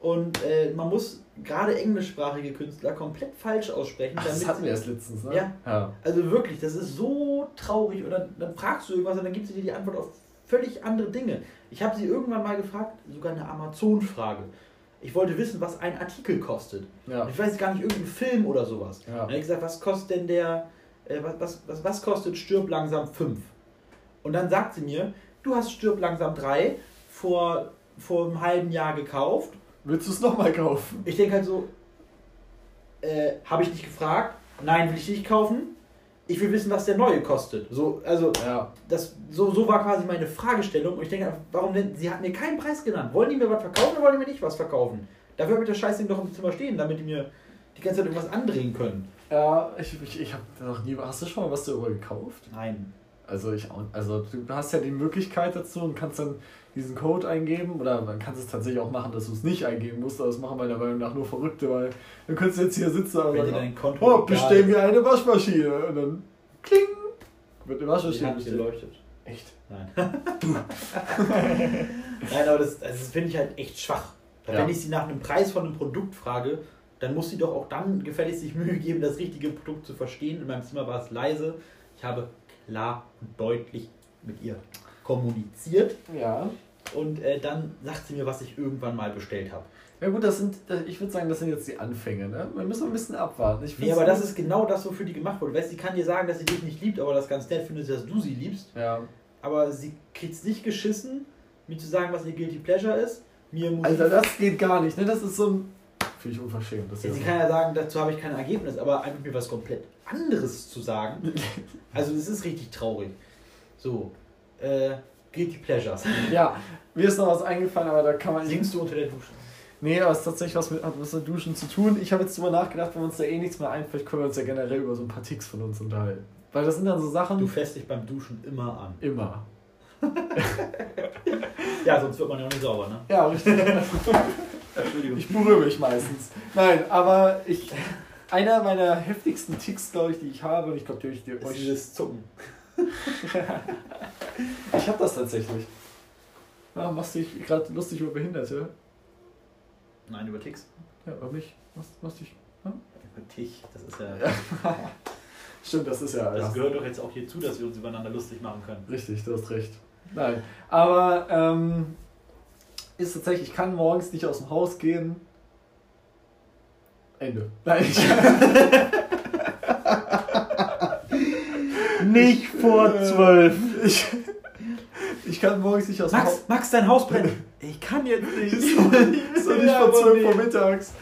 und äh, man muss gerade englischsprachige Künstler komplett falsch aussprechen. Ach, das hatten sie- wir erst letztens, ne? Ja. ja. Also wirklich, das ist so traurig. Und dann, dann fragst du irgendwas und dann gibt sie dir die Antwort auf völlig andere Dinge. Ich habe sie irgendwann mal gefragt, sogar eine Amazon-Frage. Ich wollte wissen, was ein Artikel kostet. Ja. Ich weiß gar nicht, irgendein Film oder sowas. Ja. Dann habe ich gesagt, was kostet denn der, äh, was, was, was, was kostet Stirb langsam 5? Und dann sagt sie mir, du hast Stirb langsam 3 vor, vor einem halben Jahr gekauft. Willst du es nochmal kaufen? Ich denke halt so, äh, habe ich nicht gefragt? Nein, will ich nicht kaufen. Ich will wissen, was der neue kostet. So, also, Ja. das, so, so war quasi meine Fragestellung. Und ich denke, warum denn? Sie hat mir keinen Preis genannt. Wollen die mir was verkaufen oder wollen die mir nicht was verkaufen? Dafür habe ich das Scheißding doch im Zimmer stehen, damit die mir die ganze Zeit irgendwas andrehen können. Ja, ich, ich, ich habe noch nie. Hast du schon mal was darüber gekauft? Nein. Also ich. Also du hast ja die Möglichkeit dazu und kannst dann diesen Code eingeben oder man kann es tatsächlich auch machen, dass du es nicht eingeben musst, aber das machen meiner Meinung nach nur Verrückte, weil dann könntest du jetzt hier sitzen und sagen, oh, ist. wir eine Waschmaschine und dann kling, wird eine Die Waschmaschine bestellt. geleuchtet. Echt? Nein. Nein, aber das, also das finde ich halt echt schwach. Ja. Wenn ich sie nach einem Preis von einem Produkt frage, dann muss sie doch auch dann gefälligst sich Mühe geben, das richtige Produkt zu verstehen. In meinem Zimmer war es leise. Ich habe klar und deutlich mit ihr kommuniziert. Ja. Und äh, dann sagt sie mir, was ich irgendwann mal bestellt habe. Ja gut, das sind, ich würde sagen, das sind jetzt die Anfänge, ne? Wir müssen ein bisschen abwarten. Ich Nee, aber das ist genau das, wofür die gemacht wurde. Weißt, sie kann dir sagen, dass sie dich nicht liebt, aber das ganz nett findet, dass du sie liebst. Ja. Aber sie kriegt es nicht geschissen, mir zu sagen, was ihr Guilty Pleasure ist. Mir Musik Alter, das geht gar nicht, ne? Das ist so ein. Finde ich unverschämt. Das Ja, sie kann ja sagen, dazu habe ich kein Ergebnis, aber einfach mir was komplett anderes zu sagen. Also das ist richtig traurig. So, äh, Guilty Pleasures. Ja, mir ist noch was eingefallen, aber da kann man nicht. Singst du unter der Dusche? Nee, aber es ist tatsächlich was mit, hat was mit Duschen zu tun. Ich habe jetzt drüber nachgedacht, wenn uns da eh nichts mehr einfällt, können wir uns ja generell über so ein paar Ticks von uns unterhalten. Weil das sind dann so Sachen. Du fährst dich beim Duschen immer an. immer. Ja, sonst wird man ja auch nicht sauber, ne? Ja, richtig. Entschuldigung. ich berühre mich meistens. Nein, aber ich. Einer meiner heftigsten Ticks, glaube ich, die ich habe, und ich glaube, die ich dir ist euch. dieses Zucken. Ich habe das tatsächlich. Ja, machst dich gerade lustig über Behinderte? Nein, über Ticks. Ja, über mich. Machst, machst dich. Über Tich, das ist ja. Stimmt, das ist ja. Das gehört doch jetzt auch hierzu, dass wir uns übereinander lustig machen können. Richtig, du hast recht. Nein, aber ähm, ist tatsächlich, ich kann morgens nicht aus dem Haus gehen. Ende. Nein, ich, Nicht vor zwölf. ich, ich kann morgens nicht aus dem Max, Haus. Max, dein Haus brennt. Ich kann jetzt nicht. Ist doch ist doch nicht Ja, vor aber 12 Uhr nee. mittags.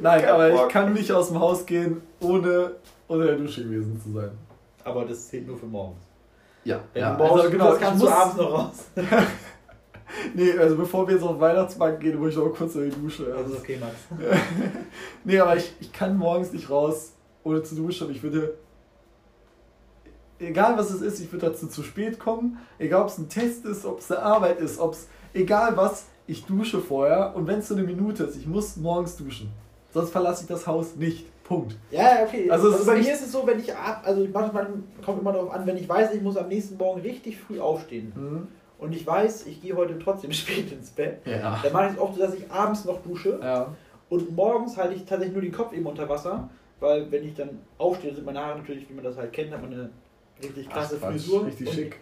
Nein, Kein aber ich kann nicht aus dem Haus gehen, ohne unter der Dusche gewesen zu sein. Aber das zählt nur für morgens. Ja, Wenn ja du morgens also genau, das ich kannst muss, du abends noch raus. Nee, also bevor wir jetzt auf den Weihnachtsmarkt gehen, muss ich noch kurz in die Dusche. Also okay, Max. Nee, aber ich, ich kann morgens nicht raus, ohne zu duschen. Ich würde, egal was es ist, ich würde dazu zu spät kommen. Egal ob es ein Test ist, ob es eine Arbeit ist, ob es, egal was, ich dusche vorher. Und wenn es so eine Minute ist, ich muss morgens duschen. Sonst verlasse ich das Haus nicht. Punkt. Ja, okay. Also Also, ist bei mir ist es so, wenn ich ab, also manchmal kommt immer darauf an, wenn ich weiß, ich muss am nächsten Morgen richtig früh aufstehen Mhm. Und ich weiß, ich gehe heute trotzdem spät ins Bett, Ja. dann mache ich es oft so, dass ich abends noch dusche Ja. und morgens halte ich tatsächlich nur den Kopf eben unter Wasser, weil wenn ich dann aufstehe, sind meine Haare natürlich, wie man das halt kennt, hat man eine richtig krasse Ach, Frisur. Richtig schick.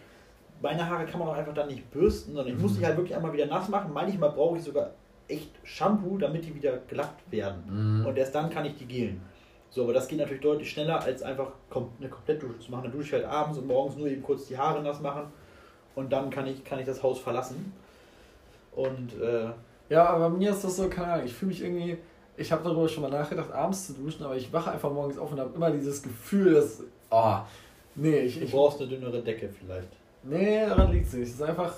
Meine Haare kann man auch einfach dann nicht bürsten, sondern ich muss Mhm. die halt wirklich einmal wieder nass machen. Manchmal brauche ich sogar echt Shampoo, damit die wieder glatt werden. Mhm. Und erst dann kann ich die gelen. So, aber das geht natürlich deutlich schneller, als einfach eine Komplettdusche zu machen. Dann dusche ich halt abends und morgens nur eben kurz die Haare nass machen und dann kann ich, kann ich das Haus verlassen. Und äh, Ja, aber bei mir ist das so, keine Ahnung, ich fühle mich irgendwie, ich habe darüber schon mal nachgedacht, abends zu duschen, aber ich wache einfach morgens auf und habe immer dieses Gefühl, dass, oh, nee, ich, du ich brauchst eine dünnere Decke vielleicht. nee, daran liegt es nicht. Es ist einfach,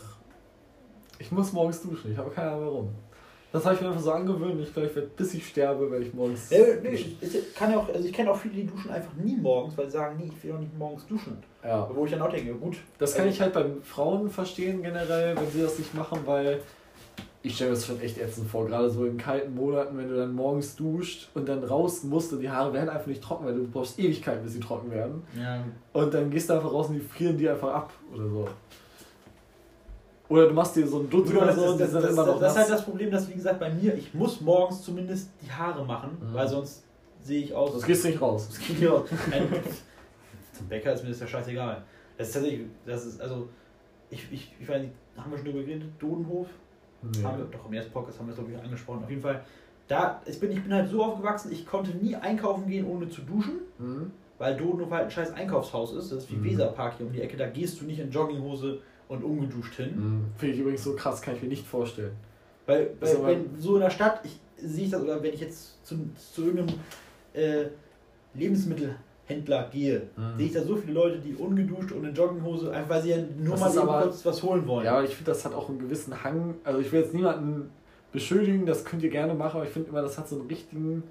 ich muss morgens duschen, ich habe keine Ahnung warum. Das habe ich mir einfach so angewöhnt ich glaube, ich werde, bis ich sterbe, werde ich morgens Äh, nee, duschen. es kann ja auch, also ich kenne auch viele, die duschen einfach nie morgens, weil sie sagen, nee, ich will doch nicht morgens duschen. Ja. Wo ich dann auch denke, gut. Das kann also- ich halt bei Frauen verstehen generell, wenn sie das nicht machen, weil ich stelle mir das schon echt ätzend vor, gerade so in kalten Monaten, wenn du dann morgens duscht und dann raus musst und die Haare werden einfach nicht trocken, weil du brauchst Ewigkeiten, bis sie trocken werden. Ja, Und dann gehst du einfach raus und die frieren die einfach ab oder so. Oder du machst dir so einen aber oder das, so ist, und die das, sind das, immer das, noch das ist halt das Problem, dass, wie gesagt, bei mir, ich muss morgens zumindest die Haare machen, Mhm. weil sonst sehe ich aus. Sonst gehst du nicht raus. Das geht ja auch. Zum Bäcker ist mir das ja scheißegal. Das ist tatsächlich, das ist, also, ich, ich, ich weiß nicht, haben wir schon drüber geredet? Dodenhof? Nee. Haben wir, doch, im ersten Podcast haben wir es, glaube ich, angesprochen. Auf jeden Fall, da, ich bin, ich bin halt so aufgewachsen, ich konnte nie einkaufen gehen, ohne zu duschen, Mhm. weil Dodenhof halt ein scheiß Einkaufshaus ist. Das ist wie Mhm. Weserpark hier um die Ecke, da gehst du nicht in Jogginghose und ungeduscht hin. Mhm. Finde ich übrigens so krass, kann ich mir nicht vorstellen. Weil, Das weil wenn so in der Stadt, ich sehe ich das, oder wenn ich jetzt zu, zu irgendeinem äh, Lebensmittelhändler gehe, Mhm. sehe ich da so viele Leute, die ungeduscht und in Jogginghose, einfach weil sie ja nur Das mal eben kurz was holen wollen. Ja, aber ich finde, das hat auch einen gewissen Hang. Also ich will jetzt niemanden beschuldigen, das könnt ihr gerne machen, aber ich finde immer, das hat so einen richtigen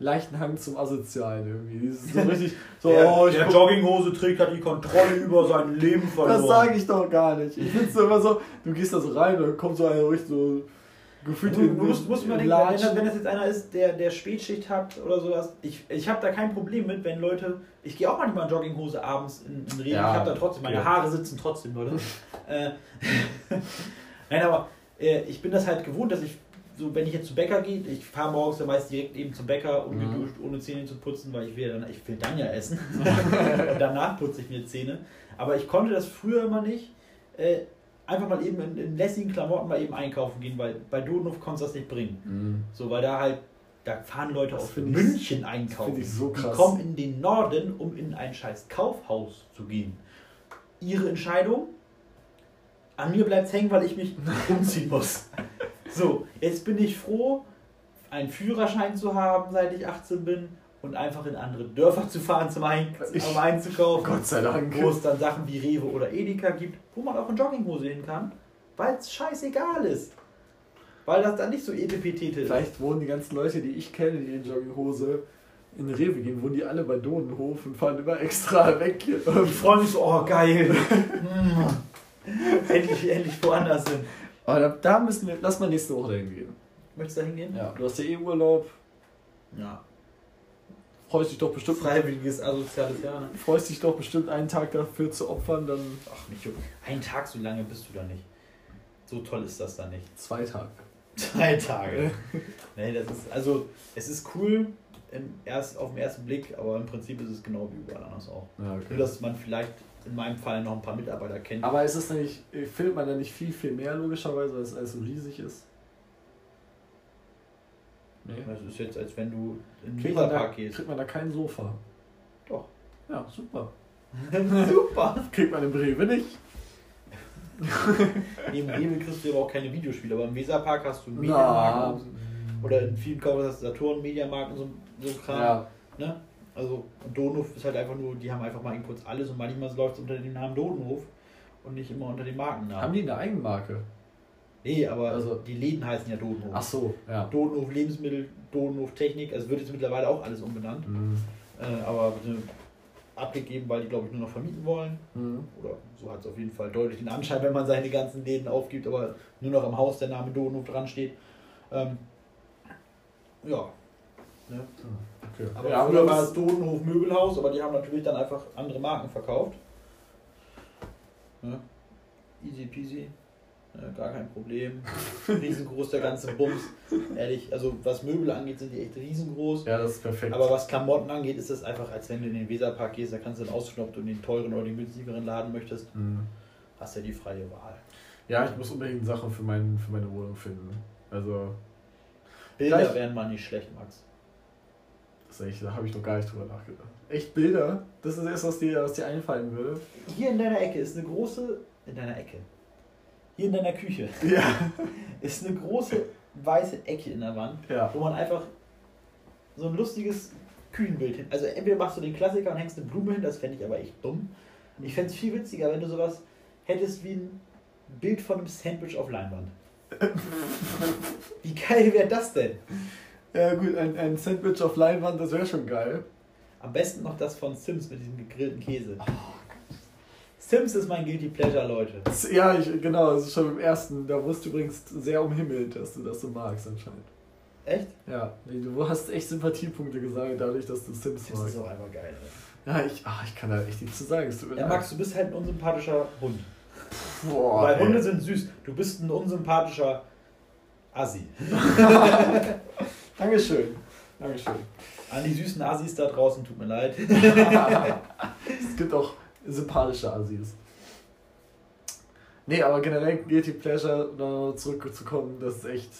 leichten Hang zum Asozialen irgendwie. Dieses so richtig, so, oh, ich guck- Jogginghose trägt, hat die Kontrolle über sein Leben verloren. Das sage ich doch gar nicht. Ich finde es so immer so, du gehst da so rein und dann kommt so einer richtig so gefühlt Du, musst, musst mal denken, wenn wenn das jetzt einer ist, der, der Spätschicht hat oder sowas, ich, ich habe da kein Problem mit, wenn Leute, ich gehe auch manchmal in Jogginghose abends in, in Regen, Ja, ich habe da trotzdem, meine okay. Haare sitzen trotzdem, Leute. äh, Nein, aber äh, ich bin das halt gewohnt, dass ich, so wenn ich jetzt zu Bäcker gehe, ich fahre morgens dann meist direkt eben zum Bäcker, Mhm. ungeduscht, ohne Zähne zu putzen, weil ich will, dann, ich will dann ja essen. Und danach putze ich mir Zähne. Aber ich konnte das früher immer nicht. Äh, einfach mal eben in, in lässigen Klamotten mal eben einkaufen gehen, weil bei Dodenhof konntest du das nicht bringen. Mhm. So, weil da halt, da fahren Leute Das aus ich- München Das einkaufen. finde ich so Die krass. kommen in den Norden, um in ein scheiß Kaufhaus zu gehen. Ihre Entscheidung, an mir bleibt hängen, weil ich mich umziehen muss. So, jetzt bin ich froh, einen Führerschein zu haben, seit ich 18 bin und einfach in andere Dörfer zu fahren, zum Ein Ich- um einzukaufen Gott sei Dank. wo es dann Sachen wie Rewe oder Edeka gibt, wo man auch in Jogginghose hin kann, weil es scheißegal ist. Weil das dann nicht so etepetete ist. Vielleicht wohnen die ganzen Leute, die ich kenne, die in Jogginghose in Rewe gehen, wohnen die alle bei Dodenhof und fahren immer extra weg. Ich freue mich so, oh geil. Hm. endlich, endlich woanders hin. Aber da, da müssen wir, lass mal nächste Woche dahin gehen. Möchtest du da hingehen? Ja, du hast ja eh Urlaub, Ja. Freust dich doch bestimmt, Freiwilliges asoziales Jahr, ne? freust dich doch bestimmt einen Tag dafür zu opfern, dann Ach, nicht juckt. Einen Tag so lange bist du da nicht. So toll ist das da nicht. zwei Tage. Zwei Tage. nee, das ist, also, es ist cool im erst, auf den ersten Blick, aber im Prinzip ist es genau wie überall anders auch. Ja, Nur, dass man vielleicht in meinem Fall noch ein paar Mitarbeiter kennt. Aber ist es nicht, findet man da nicht viel, viel mehr logischerweise, weil es alles so riesig ist? Nee. Das ist jetzt, als wenn du in den Weserpark gehst. kriegt man da kein Sofa? Doch. Ja, super. Super. Kriegt man im Rewe nicht? Im Rewe kriegst du aber auch keine Videospiele, aber im Weserpark hast du. Mediamarkt. Oder in vielen Kaufhäusern hast du Saturn, Mediamarkt und so, so Kram. Ja. Ne? Also und Dodenhof ist halt einfach nur, die haben einfach mal eben kurz alles und manchmal läuft es unter dem Namen Dodenhof und nicht immer unter dem Markennamen. Haben die eine Eigenmarke? Nee, aber Also- die Läden heißen ja Dodenhof. Ach so, ja. Dodenhof Lebensmittel, Dodenhof Technik, also wird jetzt mittlerweile auch alles umbenannt. Mhm. Äh, aber abgegeben, weil die glaube ich nur noch vermieten wollen. Mhm. Oder so hat es auf jeden Fall deutlich den Anschein, wenn man seine ganzen Läden aufgibt, aber nur noch am Haus der Name Dodenhof dran steht. Ähm, ja. Ne? Okay. Aber ja, früher war es Dodenhof Möbelhaus, aber die haben natürlich dann einfach andere Marken verkauft. Ne? Easy peasy. Ne? Gar kein Problem. Riesengroß der ganze Bums. Ehrlich, also was Möbel angeht, sind die echt riesengroß. ja, das ist perfekt. Aber was Klamotten angeht, ist das einfach, als wenn du in den Weserpark gehst, da kannst du dann aussuchen, ob du in den teuren oder den günstigeren Laden möchtest. Mhm. Hast ja die freie Wahl. Ja, ich muss unbedingt Sachen für, mein, für meine Wohnung finden. Also, Bilder Gleich- wären mal nicht schlecht, Max. das ist echt, da habe ich noch gar nicht drüber nachgedacht. Echt Bilder? Das ist erst, was dir, was dir einfallen würde. Hier in deiner Ecke ist eine große. In deiner Ecke. Hier in deiner Küche Ja. ist eine große weiße Ecke in der Wand, Ja. wo man einfach so ein lustiges Kühenbild hin. Also entweder machst du den Klassiker und hängst eine Blume hin, das fände ich aber echt dumm. Ich fände es viel witziger, wenn du sowas hättest wie ein Bild von einem Sandwich auf Leinwand. Wie geil wäre das denn? Ja, gut, ein, ein Sandwich auf Leinwand, das wäre schon geil. Am besten noch das von Sims mit diesem gegrillten Käse. Sims ist mein Guilty Pleasure, Leute. Das- Ja, ich, genau, das ist schon im ersten. Da wurdest du übrigens sehr umhimmelt, dass du das so magst anscheinend. Echt? Ja, du hast echt Sympathiepunkte gesagt, dadurch, dass du Sims Das magst. ist auch einfach geil. Ja, ich, ach, ich kann da echt nichts zu sagen. Ja. Max, du bist halt ein unsympathischer Hund. Boah, Weil ey. Hunde sind süß. Du bist ein unsympathischer Assi. Dankeschön. Dankeschön. An die süßen Assis da draußen, tut mir leid. es gibt auch sympathische Assis. Nee, aber generell Guilty Pleasure, zurückzukommen, das ist echt.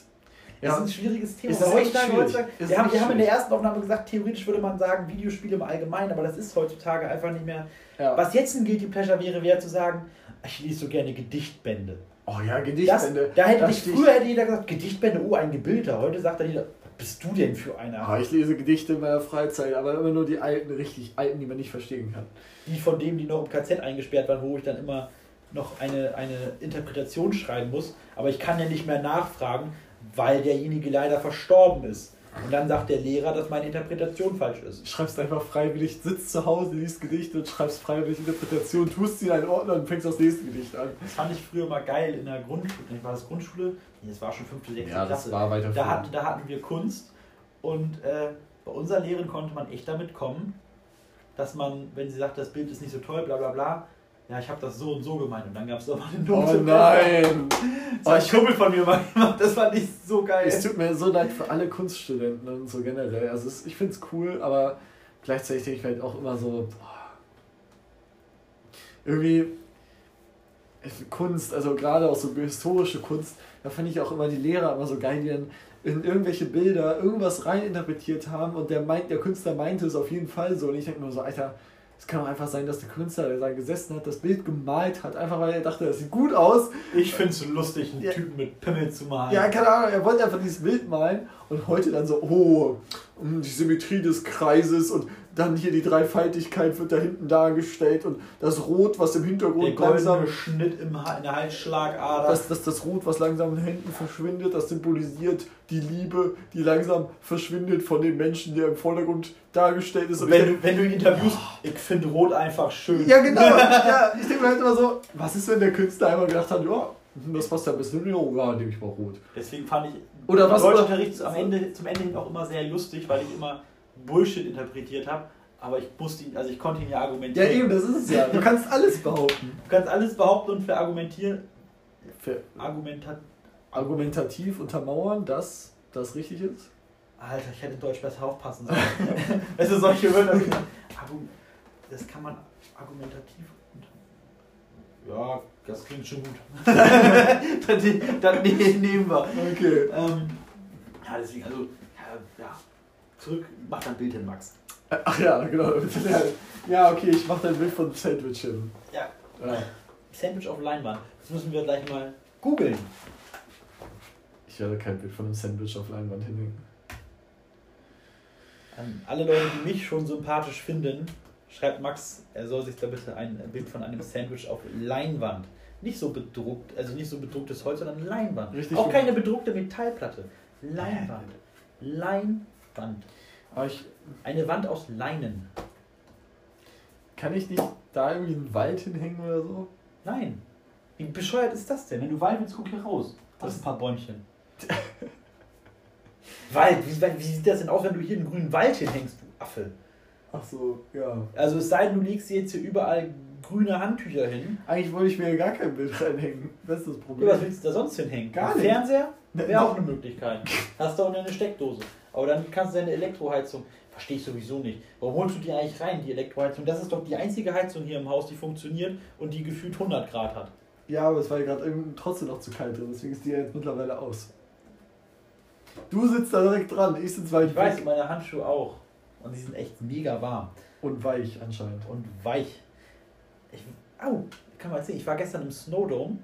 Das ist ein schwieriges Thema. Ist Aber echt heutzutage- schwierig. heutzutage- Ist Wir haben, wir haben in der ersten Aufnahme gesagt, theoretisch würde man sagen, Videospiele im Allgemeinen, aber das ist heutzutage einfach nicht mehr. ja. Was jetzt ein Guilty Pleasure wäre, wäre zu sagen, ich lese so gerne Gedichtbände. Oh ja, Das, Gedichtbände. da hätte Das ich, früher hätte jeder gesagt, Gedichtbände, oh, ein Gebilder. Heute sagt dann jeder, bist du denn für einer? Ah, ich lese Gedichte in meiner Freizeit, aber immer nur die alten, richtig alten, die man nicht verstehen kann. Die von dem, die noch im KZ eingesperrt waren, wo ich dann immer noch eine, eine Interpretation schreiben muss. Aber ich kann ja nicht mehr nachfragen, weil derjenige leider verstorben ist. Und dann sagt der Lehrer, dass meine Interpretation falsch ist. Schreibst einfach freiwillig, sitzt zu Hause, liest Gedichte und schreibst freiwillig Interpretation, tust sie in einen Ordner und fängst das nächste Gedicht an. Das fand ich früher mal geil in der Grundschule. War das Grundschule? Nee, das war schon 5. 6. Klasse. war weiter Da hatten, da hatten wir Kunst und äh, bei unserer Lehrerin konnte man echt damit kommen, dass man, wenn sie sagt, das Bild ist nicht so toll, bla bla bla, ja, ich habe das so und so gemeint und dann gab es doch mal eine Oh Note. nein! Das hat ein Kumpel von mir mal gemacht, das fand ich so geil. Es tut mir so leid für alle Kunststudenten und so generell. Also es, ich finde es cool, aber gleichzeitig denke ich halt auch immer so, boah, irgendwie Kunst, also gerade auch so historische Kunst, da fand ich auch immer die Lehrer immer so geil, die dann in irgendwelche Bilder irgendwas reininterpretiert haben und der meint, der Künstler meinte es auf jeden Fall so. Und ich denke mir so, Alter, es kann doch einfach sein, dass der Künstler, der da gesessen hat, das Bild gemalt hat, einfach weil er dachte, das sieht gut aus Ich finde es lustig, einen Ja. Typen mit Pimmel zu malen. Ja, keine Ahnung, er wollte einfach dieses Bild malen und heute dann so, oh, die Symmetrie des Kreises und dann hier die Dreifaltigkeit wird da hinten dargestellt und das Rot, was im der Hintergrund langsam, goldene Schnitt im ha in der Halsschlagader. das, das, das Rot, was langsam hinten verschwindet, das symbolisiert die Liebe, die langsam verschwindet von dem Menschen, der im Vordergrund dargestellt ist. Und wenn, wenn du ihn interviewst, ich finde Rot einfach schön. ja, genau, ja, ich denke mir halt immer so, was ist, wenn der Künstler einmal gedacht hat, ja, das passt ja ein bisschen, ja, nehme ich mal Rot. Deswegen fand ich Oder was- Deutschunterricht am Ende, zum Ende hin auch immer sehr lustig, weil ich immer Bullshit interpretiert habe. Aber ich musste ihn, also ich konnte ihn ja Ja, argumentieren. eben, das ist es ja. Du kannst alles behaupten. Du kannst alles behaupten und verargumentieren. Für Argumentat. argumentativ untermauern, dass das richtig ist? Alter, ich hätte in Deutsch besser aufpassen sollen. weißt du, solche Wörter. Das kann man argumentativ. unter- Ja, das klingt schon gut. das, das ne- nehmen wir. Okay. Ähm, ja, deswegen, also, ja, ja. Zurück, mach dein Bild hin, Max. Ach ja, genau. Ja, okay, ich mache dein Bild von Sandwich hin. Ja. Ja. Sandwich auf Leinwand. Das müssen wir gleich mal googeln. Ich werde kein Bild von einem Sandwich auf Leinwand hinlegen. An alle Leute, die mich schon sympathisch finden, schreibt Max, er soll sich da bitte ein Bild von einem Sandwich auf Leinwand. Nicht so bedruckt, also nicht so bedrucktes Holz, sondern Leinwand. Richtig Auch keine bedruckte Metallplatte. Leinwand. Leinwand. Aber ich, Eine Wand aus Leinen. kann ich nicht da irgendwie einen Wald hinhängen oder so? Nein. Wie bescheuert ist das denn? Wenn du Wald willst, guck hier raus. Das ist ein paar Bäumchen. Wald, wie, wie sieht das denn aus, wenn du hier einen grünen Wald hinhängst, du Affe? Ach so, ja. Also es sei denn, du legst jetzt hier überall grüne Handtücher hin. Eigentlich wollte ich mir gar kein Bild reinhängen. Das ist das Problem. Was willst du da sonst hinhängen? Gar nicht. Fernseher? Wäre Ne, auch eine Möglichkeit. Hast du auch eine Steckdose. Aber dann kannst du deine Elektroheizung. Verstehe ich sowieso nicht. Warum holst du die eigentlich rein, die Elektroheizung? Das ist doch die einzige Heizung hier im Haus, die funktioniert und die gefühlt 100 Grad hat. Ja, aber es war ja gerade trotzdem noch zu kalt drin, deswegen ist die ja jetzt mittlerweile aus. Du sitzt da direkt dran, ich sitze weit Ich weiß, weg meine Handschuhe auch. Und die sind echt mega warm und weich anscheinend. und weich. Ich, au, kann man erzählen, ich war gestern im Snowdome,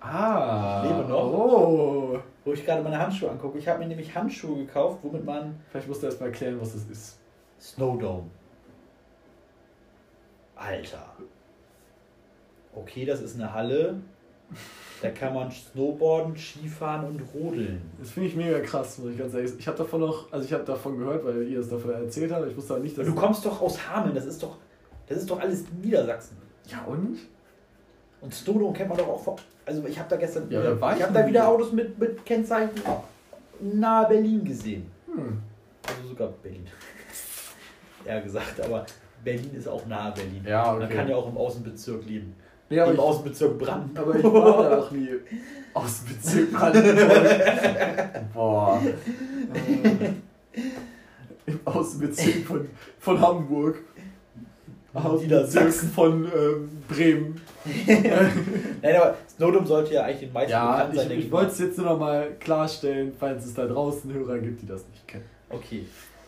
Ah, Ich lebe noch. Oh. Wo ich gerade meine Handschuhe angucke. Ich habe mir nämlich Handschuhe gekauft, womit man Vielleicht musst du erst mal erklären, was das ist. Snowdome. Alter. Okay, das ist eine Halle. Da kann man Snowboarden, Skifahren und rodeln. Das finde ich mega krass, muss ich ganz ehrlich sagen. Ich habe davon noch, also ich habe davon gehört, weil ihr es davon erzählt habt. Ich wusste aber nicht, dass. Du kommst doch aus Hameln, das ist doch, das ist doch alles Niedersachsen. Ja und? Und Snowdome kennt man doch auch von. Also ich habe da gestern, Ja, da war ich habe da wieder. Autos mit, mit Kennzeichen nahe Berlin gesehen. Hm. Also sogar Berlin. ja gesagt, aber Berlin ist auch nahe Berlin. Ja, Man okay. kann ja auch im Außenbezirk leben. Aber Im ich, Außenbezirk Brandenburg. aber ich war da auch nie aus dem Bezirk Brandenburg. Boah. Äh, Im Außenbezirk von, von Hamburg. Außenbezirk von ähm, Bremen. Nein, aber Snowdome sollte ja eigentlich den meisten Ja, bekannt sein. ich, ich wollte es jetzt nur noch mal klarstellen, falls es da draußen Hörer gibt, die das nicht kennen. Okay.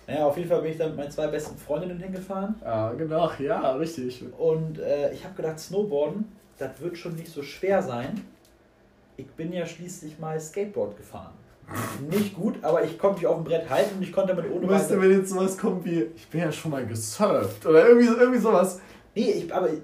Naja, auf jeden Fall bin ich da mit meinen zwei besten Freundinnen hingefahren. Ja, genau, ja, richtig. Und äh, ich habe gedacht, Snowboarden, das wird schon nicht so schwer sein. Ich bin ja schließlich mal Skateboard gefahren. Nicht gut, aber ich konnte mich auf dem Brett halten und ich konnte damit ohne Weißt du, wenn jetzt sowas kommt wie, ich bin ja schon mal gesurft oder irgendwie, irgendwie sowas. Nee, ich, aber ich,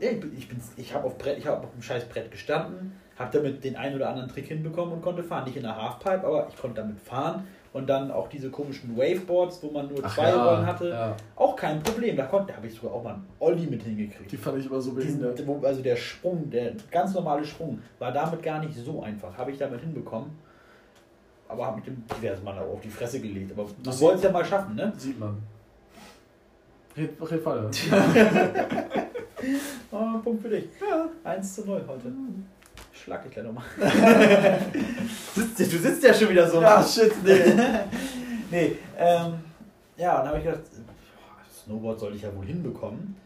bin, ich habe auf, Brett- ich hab auf dem scheiß Brett gestanden, habe damit den einen oder anderen Trick hinbekommen und konnte fahren. Nicht in der Halfpipe, aber ich konnte damit fahren. Und dann auch diese komischen Waveboards, wo man nur zwei Rollen hatte. Ja, Auch kein Problem. Da, konnte- da habe ich sogar auch mal einen Olli mit hingekriegt. die fand ich immer so Diesen, behindert. wo, also der Sprung, der ganz normale Sprung, war damit gar nicht so einfach. Habe ich damit hinbekommen. Aber habe mit dem diversen Mal auch auf die Fresse gelegt. Aber man Das wollte es ja mal schaffen, ne? Sieht man. Red, red weiter. Oh, Punkt für dich. ja. 1 zu 0 heute. Schlag dich gleich nochmal. Du sitzt ja schon wieder so. ja, shit, nee. nee, ähm, ja, dann habe ich gedacht, Snowboard sollte ich ja wohl hinbekommen.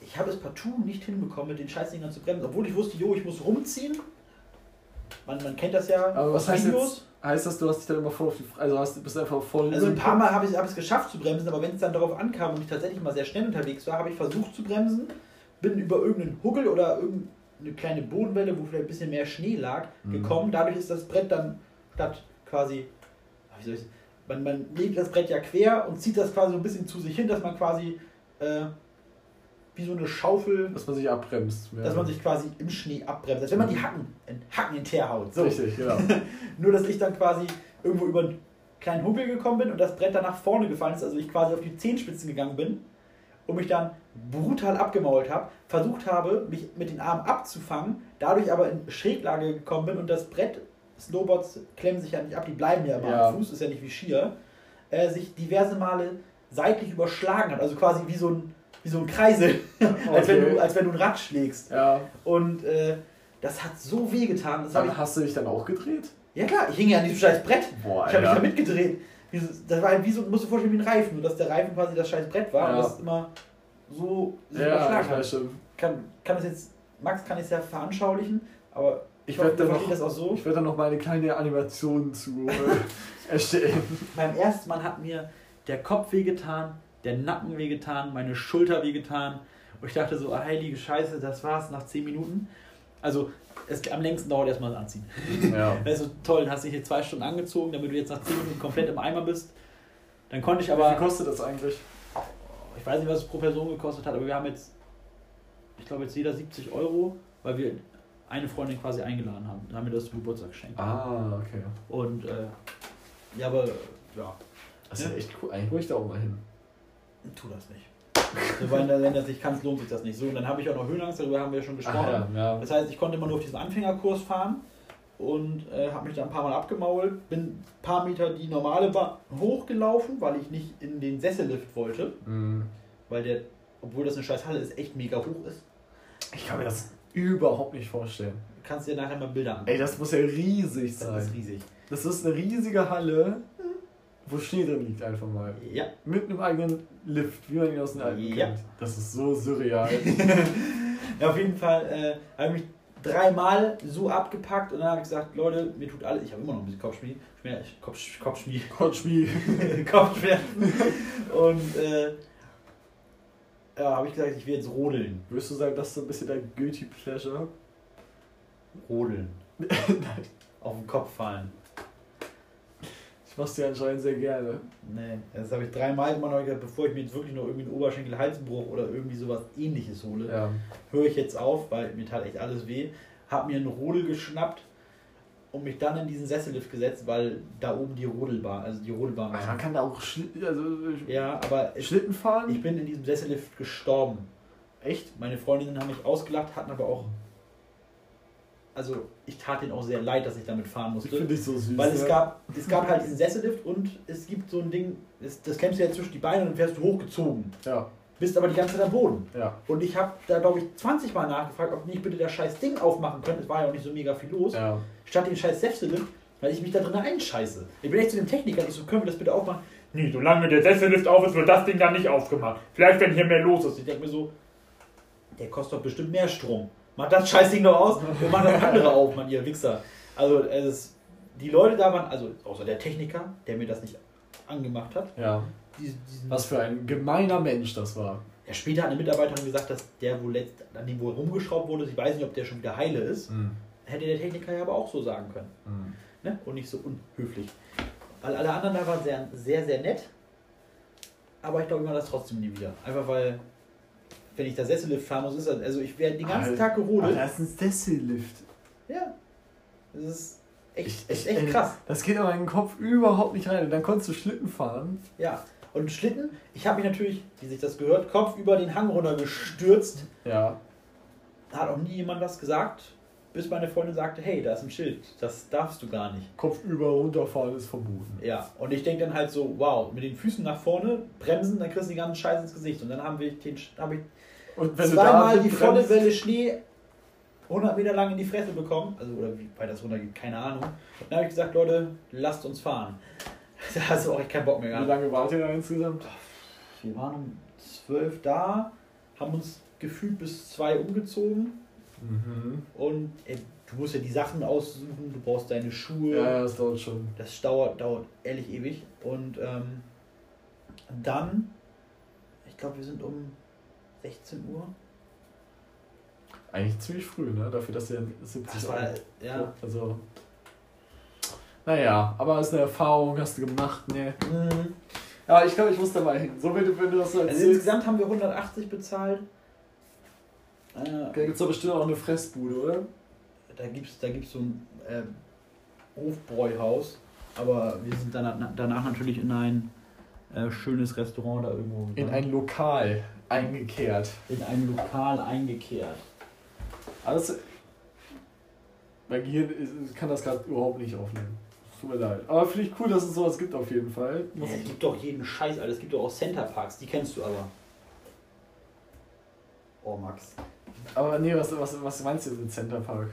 Ich habe es partout nicht hinbekommen, mit den Scheißdingern zu bremsen, obwohl ich wusste, jo, ich muss rumziehen. Man, man kennt das ja Aber was heißt Videos. jetzt? Heißt das, du hast dich dann immer voll auf die Also hast, bist einfach voll. Also ein paar Mal habe ich es geschafft zu bremsen, aber wenn es dann darauf ankam und ich tatsächlich mal sehr schnell unterwegs war, habe ich versucht zu bremsen, bin über irgendeinen Huckel oder irgendeine kleine Bodenwelle, wo vielleicht ein bisschen mehr Schnee lag, Mhm. gekommen. Dadurch ist das Brett dann statt quasi, wie soll ich man, man legt das Brett ja quer und zieht das quasi so ein bisschen zu sich hin, dass man quasi äh, wie so eine Schaufel, Dass man sich abbremst. Ja. dass man sich quasi im Schnee abbremst, als wenn man die Hacken, in Hacken in den Teer haut. So. Richtig, genau. Nur, dass ich dann quasi irgendwo über einen kleinen Huckel gekommen bin und das Brett dann nach vorne gefallen ist, also ich quasi auf die Zehenspitzen gegangen bin und mich dann brutal abgemault habe, versucht habe, mich mit den Armen abzufangen, dadurch aber in Schräglage gekommen bin und das Brett, Snowboards klemmen sich ja nicht ab, die bleiben ja immer Ja. am Fuß, ist ja nicht wie Skier, äh, sich diverse Male seitlich überschlagen hat, also quasi wie so ein, wie so ein Kreisel, als, wenn du, als wenn du ein Rad schlägst. Ja. Und äh, das hat so weh getan. Das Dann hast du dich dann auch gedreht? ja klar, ich hing ja an diesem scheiß Brett. Boah, Ich habe mich da mitgedreht. Das war halt wie so, musst du vorstellen, wie ein Reifen, nur dass der Reifen quasi das scheiß Brett war Ja. und das immer so sich Ja, überschlagen hat. Kann, kann das jetzt, Max kann es ja veranschaulichen, aber Ich ich werd du dann noch- das auch so. Ich werde dann noch mal eine kleine Animation zu äh, erstellen. Beim ersten Mal hat mir der Kopf wehgetan, der Nacken wehgetan, meine Schulter wehgetan. Und ich dachte so, ah, heilige Scheiße, das war's nach 10 Minuten. Also, es, am längsten dauert erstmal das Anziehen. Ja. Also toll, dann hast du dich hier zwei Stunden angezogen, damit du jetzt nach 10 Minuten komplett im Eimer bist. Dann konnte ich Wie aber, viel kostet das eigentlich? ich weiß nicht, was es pro Person gekostet hat, aber wir haben jetzt, ich glaube jetzt jeder 70 Euro, weil wir eine Freundin quasi eingeladen haben. Dann haben wir das zum Geburtstag geschenkt. Ah, okay. Und äh, ja, aber ja, Das ist Ja. echt cool. Eigentlich muss ich da auch mal hin. Tu das nicht. So, weil wenn das nicht kannst, lohnt sich das nicht. So, und dann habe ich auch noch Höhenangst, darüber haben wir ja schon gesprochen. ja, ja. Das heißt, ich konnte immer nur auf diesen Anfängerkurs fahren und äh, habe mich da ein paar Mal abgemault, bin ein paar Meter die normale Bahn hochgelaufen, weil ich nicht in den Sessellift wollte, Mhm. weil der, obwohl das eine scheiß Halle ist, echt mega hoch ist. Ich kann mir das überhaupt nicht vorstellen. Du kannst dir nachher mal Bilder anschauen. Ey, das muss ja riesig das sein. ist riesig. Das ist eine riesige Halle, wo Schnee drin liegt einfach mal. Ja. Mit einem eigenen Lift, wie man ihn aus den Alpen Ja. kennt. Das ist so surreal. ja, auf jeden Fall äh, habe ich mich dreimal so abgepackt und dann habe ich gesagt, Leute, mir tut alles, ich habe immer noch ein bisschen Kopfschmied, Schmerz, Kopf, Kopfschmied, Kotschmi. Kopfschmerzen und äh, ja, habe ich gesagt, ich will jetzt rodeln. Würdest du sagen, das ist so ein bisschen dein Guilty Pleasure? Rodeln. Auf den Kopf fallen. Ich mach's dir anscheinend sehr gerne. Nee, das habe ich dreimal immer noch gesagt, bevor ich mir jetzt wirklich noch irgendwie einen Oberschenkel-Halsbruch oder irgendwie sowas ähnliches hole, Ja. höre ich jetzt auf, weil mir tat echt alles weh, habe mir einen Rodel geschnappt und mich dann in diesen Sessellift gesetzt, weil da oben die Rodelbahn, also die Rodelbahn Man kann da auch Schli also, Ja, aber Schlitten fahren. ich bin in diesem Sessellift gestorben. Echt? Meine Freundinnen haben mich ausgelacht, hatten aber auch. Also, ich tat denen auch sehr leid, dass ich damit fahren Ich musste. finde dich so süß. Weil es ja. gab, es gab halt diesen Sessellift und es gibt so ein Ding, das, das klemmst du ja zwischen die Beine und dann fährst du hochgezogen. Ja, Bist aber die ganze Zeit am Boden. ja. Und ich habe da, glaube ich, 20 Mal nachgefragt, ob nicht bitte das scheiß Ding aufmachen könnte. Es war ja auch nicht so mega viel los. Ja. Statt den scheiß Sessellift, weil ich mich da drin einscheiße. Ich bin echt zu dem Techniker, ich so, können wir das bitte aufmachen? Nee, solange der Sessellift auf ist, wird das Ding dann nicht aufgemacht. Vielleicht, wenn hier mehr los ist. Ich denke mir so, der kostet doch bestimmt mehr Strom. Mach das scheiß Ding doch aus und mach das andere auf, Mann, ihr Wichser. Also, es die Leute da waren, also außer der Techniker, der mir das nicht angemacht hat. Ja. Diesen, diesen, Was für ein gemeiner Mensch das war. ja, später hat eine Mitarbeiterin gesagt, dass der wohl letzt, an dem wohl rumgeschraubt wurde, ich weiß nicht, ob der schon wieder heile ist. Mhm. Hätte der Techniker ja aber auch so sagen können. Mhm. Ne? Und nicht so unhöflich. Weil alle anderen da waren sehr, sehr, sehr nett. Aber ich glaube, ich mache das trotzdem nie wieder. Einfach weil, wenn ich da Sessellift fahren muss, ist das, also ich werde den ganzen Alter, Tag gerodelt. das ist ein Sessellift. Ja. Das ist echt, Ich- ich- echt ey, krass. Das geht aber in den Kopf überhaupt nicht rein. Und dann konntest du Schlitten fahren. Ja. Und Schlitten, ich habe mich natürlich, wie sich das gehört, Kopf über den Hang runter gestürzt. Ja. Hat auch nie jemand was gesagt, bis meine Freundin sagte, hey, da ist ein Schild, das darfst du gar nicht. Kopf über runterfahren ist verboten. Ja, und ich denke dann halt so, wow, mit den Füßen nach vorne, bremsen, dann kriegst du den ganzen Scheiß ins Gesicht. Und dann haben wir den, habe ich Und wenn zweimal du die volle Welle Schnee 100 Meter lang in die Fresse bekommen. Also, oder wie weit das runtergeht, keine Ahnung. Und dann habe ich gesagt, Leute, lasst uns fahren. Da hast du auch echt keinen Bock mehr Wie gehabt. lange wart ihr da insgesamt? Wir waren um 12 da, haben uns gefühlt bis 2 umgezogen. Mhm. Und ey, du musst ja die Sachen aussuchen, du brauchst deine Schuhe. Ja, ja, das dauert schon. Das dauert, dauert ehrlich ewig. Und ähm, dann, ich glaube, wir sind um 16 Uhr. Eigentlich ziemlich früh, ne? Dafür, dass ihr 70 Das war, ja. Also. Naja, aber ist eine Erfahrung, hast du gemacht, ne? Mhm. Ja, ich glaube, ich muss da mal hin. So, wenn du, wenn du das so Also insgesamt haben wir 180 bezahlt. Da Äh, gibt es doch bestimmt auch eine Fressbude, oder? da gibt es da gibt's so ein äh, Hofbräuhaus. Aber wir sind dann, danach natürlich in ein äh, schönes Restaurant da irgendwo. In ein Lokal eingekehrt. in ein Lokal eingekehrt. Alles. Mein Gehirn kann das gerade überhaupt nicht aufnehmen. Tut mir leid. Aber finde ich cool, dass es sowas gibt auf jeden Fall. Ja, es gibt doch jeden Scheiß, Alter. Es gibt doch auch Centerparks, die kennst du aber. Oh, Max. aber nee, was, was, was meinst du mit Center Park?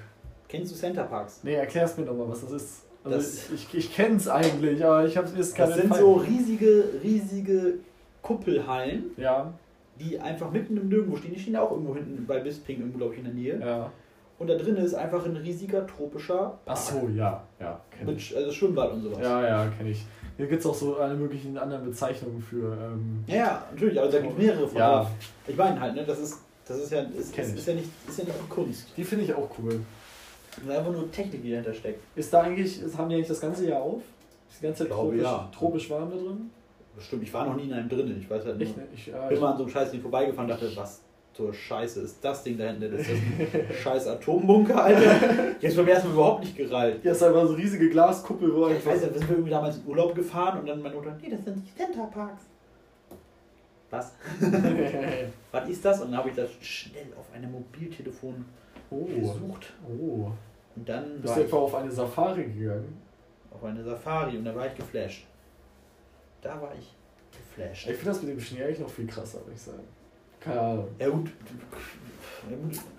Kennst du Centerparks? Nee, erklär's mir doch mal, was das ist. Also Das- ich, ich, ich kenn's eigentlich, aber ich hab's mir jetzt Das keine sind Fall- so riesige, riesige Kuppelhallen, Ja, die einfach mitten im Nirgendwo stehen. Die stehen auch irgendwo hinten bei Bisping, irgendwo, glaube ich, in der Nähe. ja. Und da drin ist einfach ein riesiger tropischer Ach so, ja, ja, kenn ich. Mit, also Schwimmbad und sowas. Ja, ja, kenne ich. Hier gibt es auch so alle möglichen anderen Bezeichnungen für. Ähm, Ja, ja, natürlich, also da gibt es mehrere von. Ja. Ich meine halt, ne, das ist, das ist ja, ist, ist, ist ja nicht, ist ja nicht Kunst. die finde ich auch cool. Das ist einfach nur Technik, die dahinter steckt. Ist da eigentlich, ist, haben die eigentlich das ganze Jahr auf? Ist die ganze Zeit glaube, tropisch, ja. tropisch warm da drin? Bestimmt, ich war noch nie in einem drinnen. Ich weiß halt nur. Ich, ich, ja, bin ich, mal an so einem scheiß Ding vorbeigefahren und dachte, was zur Scheiße ist das Ding da hinten? Das ist ein scheiß Atombunker, Alter. Jetzt beim ersten Mal überhaupt nicht gereilt. Hier ist einfach so eine riesige Glaskuppel, wo Ich einfach. weiß ja, wir sind irgendwie damals in Urlaub gefahren und dann meine Mutter, nee, das sind die Centerparks. Was? Was ist das? Und dann habe ich das schnell auf einem Mobiltelefon oh. gesucht. Oh. Und dann Bist war du ich etwa auf eine Safari gegangen? auf eine Safari und da war ich geflasht. Da war ich geflasht. Ich finde das mit dem Schnee eigentlich noch viel krasser, würde ich sagen. Keine Ahnung. Ja gut.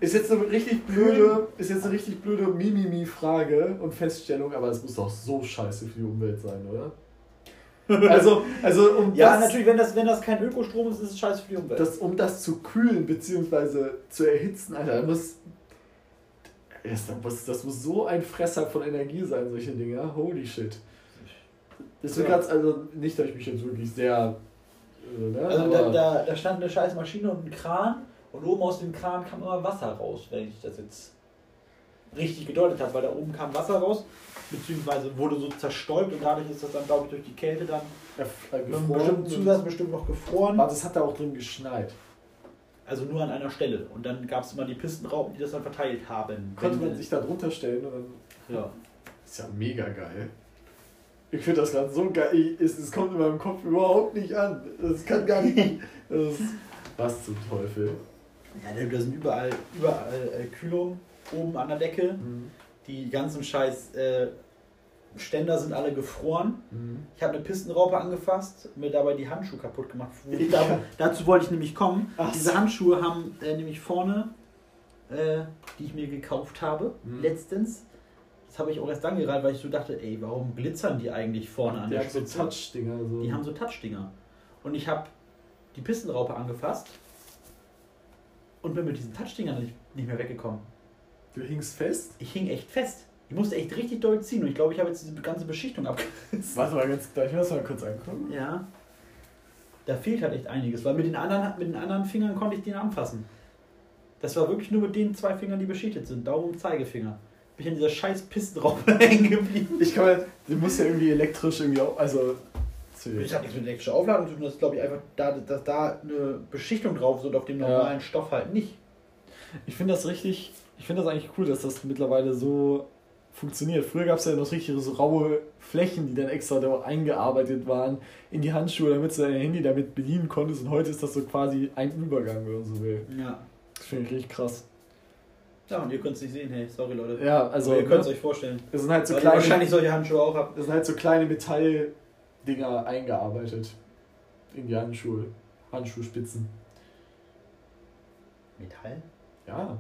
Ist jetzt eine richtig blöde, ist jetzt eine richtig blöde Mimimi-Frage und Feststellung, aber es muss doch so scheiße für die Umwelt sein, oder? Also, also um, Ja, das, natürlich, wenn das, wenn das kein Ökostrom ist, ist es scheiße für die Umwelt. das, um das zu kühlen bzw. zu erhitzen, Alter, muss, das, muss, das muss so ein Fresser von Energie sein, solche Dinger. Holy shit. Das wird Ja. ganz, also nicht, dass ich mich jetzt wirklich sehr. äh, Ne, also da, da, da stand eine scheiß Maschine und ein Kran und oben aus dem Kran kam immer Wasser raus, wenn ich das jetzt richtig gedeutet habe, weil da oben kam Wasser raus, beziehungsweise wurde so zerstäubt und dadurch ist das dann, glaube ich, durch die Kälte dann Ja, äh, mit bestimmten Zusatz bestimmt noch gefroren. Aber das hat da auch drin geschneit. Also nur an einer Stelle. Und dann gab es immer die Pistenraupen, die das dann verteilt haben. Konnte man sich da drunter stellen dann. Ja. Ist ja mega geil. Ich finde das gerade so geil. Es, kommt in meinem Kopf überhaupt nicht an. Das kann gar nicht. Ist, was zum Teufel? Ja, da sind überall, überall äh, Kühlung oben an der Decke. Mhm. Die ganzen scheiß äh, Ständer sind alle gefroren. Mhm. Ich habe eine Pistenraupe angefasst, mir dabei die Handschuhe kaputt gemacht. Ja. Da, dazu wollte ich nämlich kommen. Ach Diese. Handschuhe haben äh, nämlich vorne, äh, die ich mir gekauft habe, Mhm. letztens. Das habe ich auch erst dann gereiht, weil ich so dachte, ey, warum glitzern die eigentlich vorne an der haben so Spitze? Touch-Dinger. So. Die haben so Touchdinger. Und ich habe die Pistenraupe angefasst und bin mit diesen Touchdingern nicht, nicht mehr weggekommen. du hingst fest? Ich hing echt fest. Ich musste echt richtig doll ziehen und ich glaube, ich habe jetzt diese ganze Beschichtung abgerissen. Warte mal ganz gleich, lass mal kurz angucken. Ja. Da fehlt halt echt einiges, weil mit den anderen, mit den anderen Fingern konnte ich den anfassen. Das war wirklich nur mit den zwei Fingern, die beschichtet sind. Daumen und Zeigefinger. Bin ich an dieser scheiß Pistenraupe hängen geblieben. Ich kann mal, du musst ja irgendwie elektrisch irgendwie auch, also. Das hat nichts mit elektrischer Aufladung zu tun, das ist glaube ich einfach, da, dass da eine Beschichtung drauf ist und auf dem Ja. normalen Stoff halt nicht. Ich finde das richtig, ich finde das eigentlich cool, dass das mittlerweile so funktioniert. Früher gab es ja noch richtig so raue Flächen, die dann extra da eingearbeitet waren in die Handschuhe, damit du dein Handy damit bedienen konntest. Und heute ist das so quasi ein Übergang, wenn man so will. Ja. Das finde ich richtig krass. Ja, und ihr könnt es nicht sehen, hey, sorry Leute. Ja, also Aber ihr könnt es ne, euch vorstellen. das sind halt so Weil kleine, wahrscheinlich solche Handschuhe auch habt. das sind halt so kleine Metalldinger eingearbeitet in die Handschuhe, Handschuhspitzen. Metall? Ja,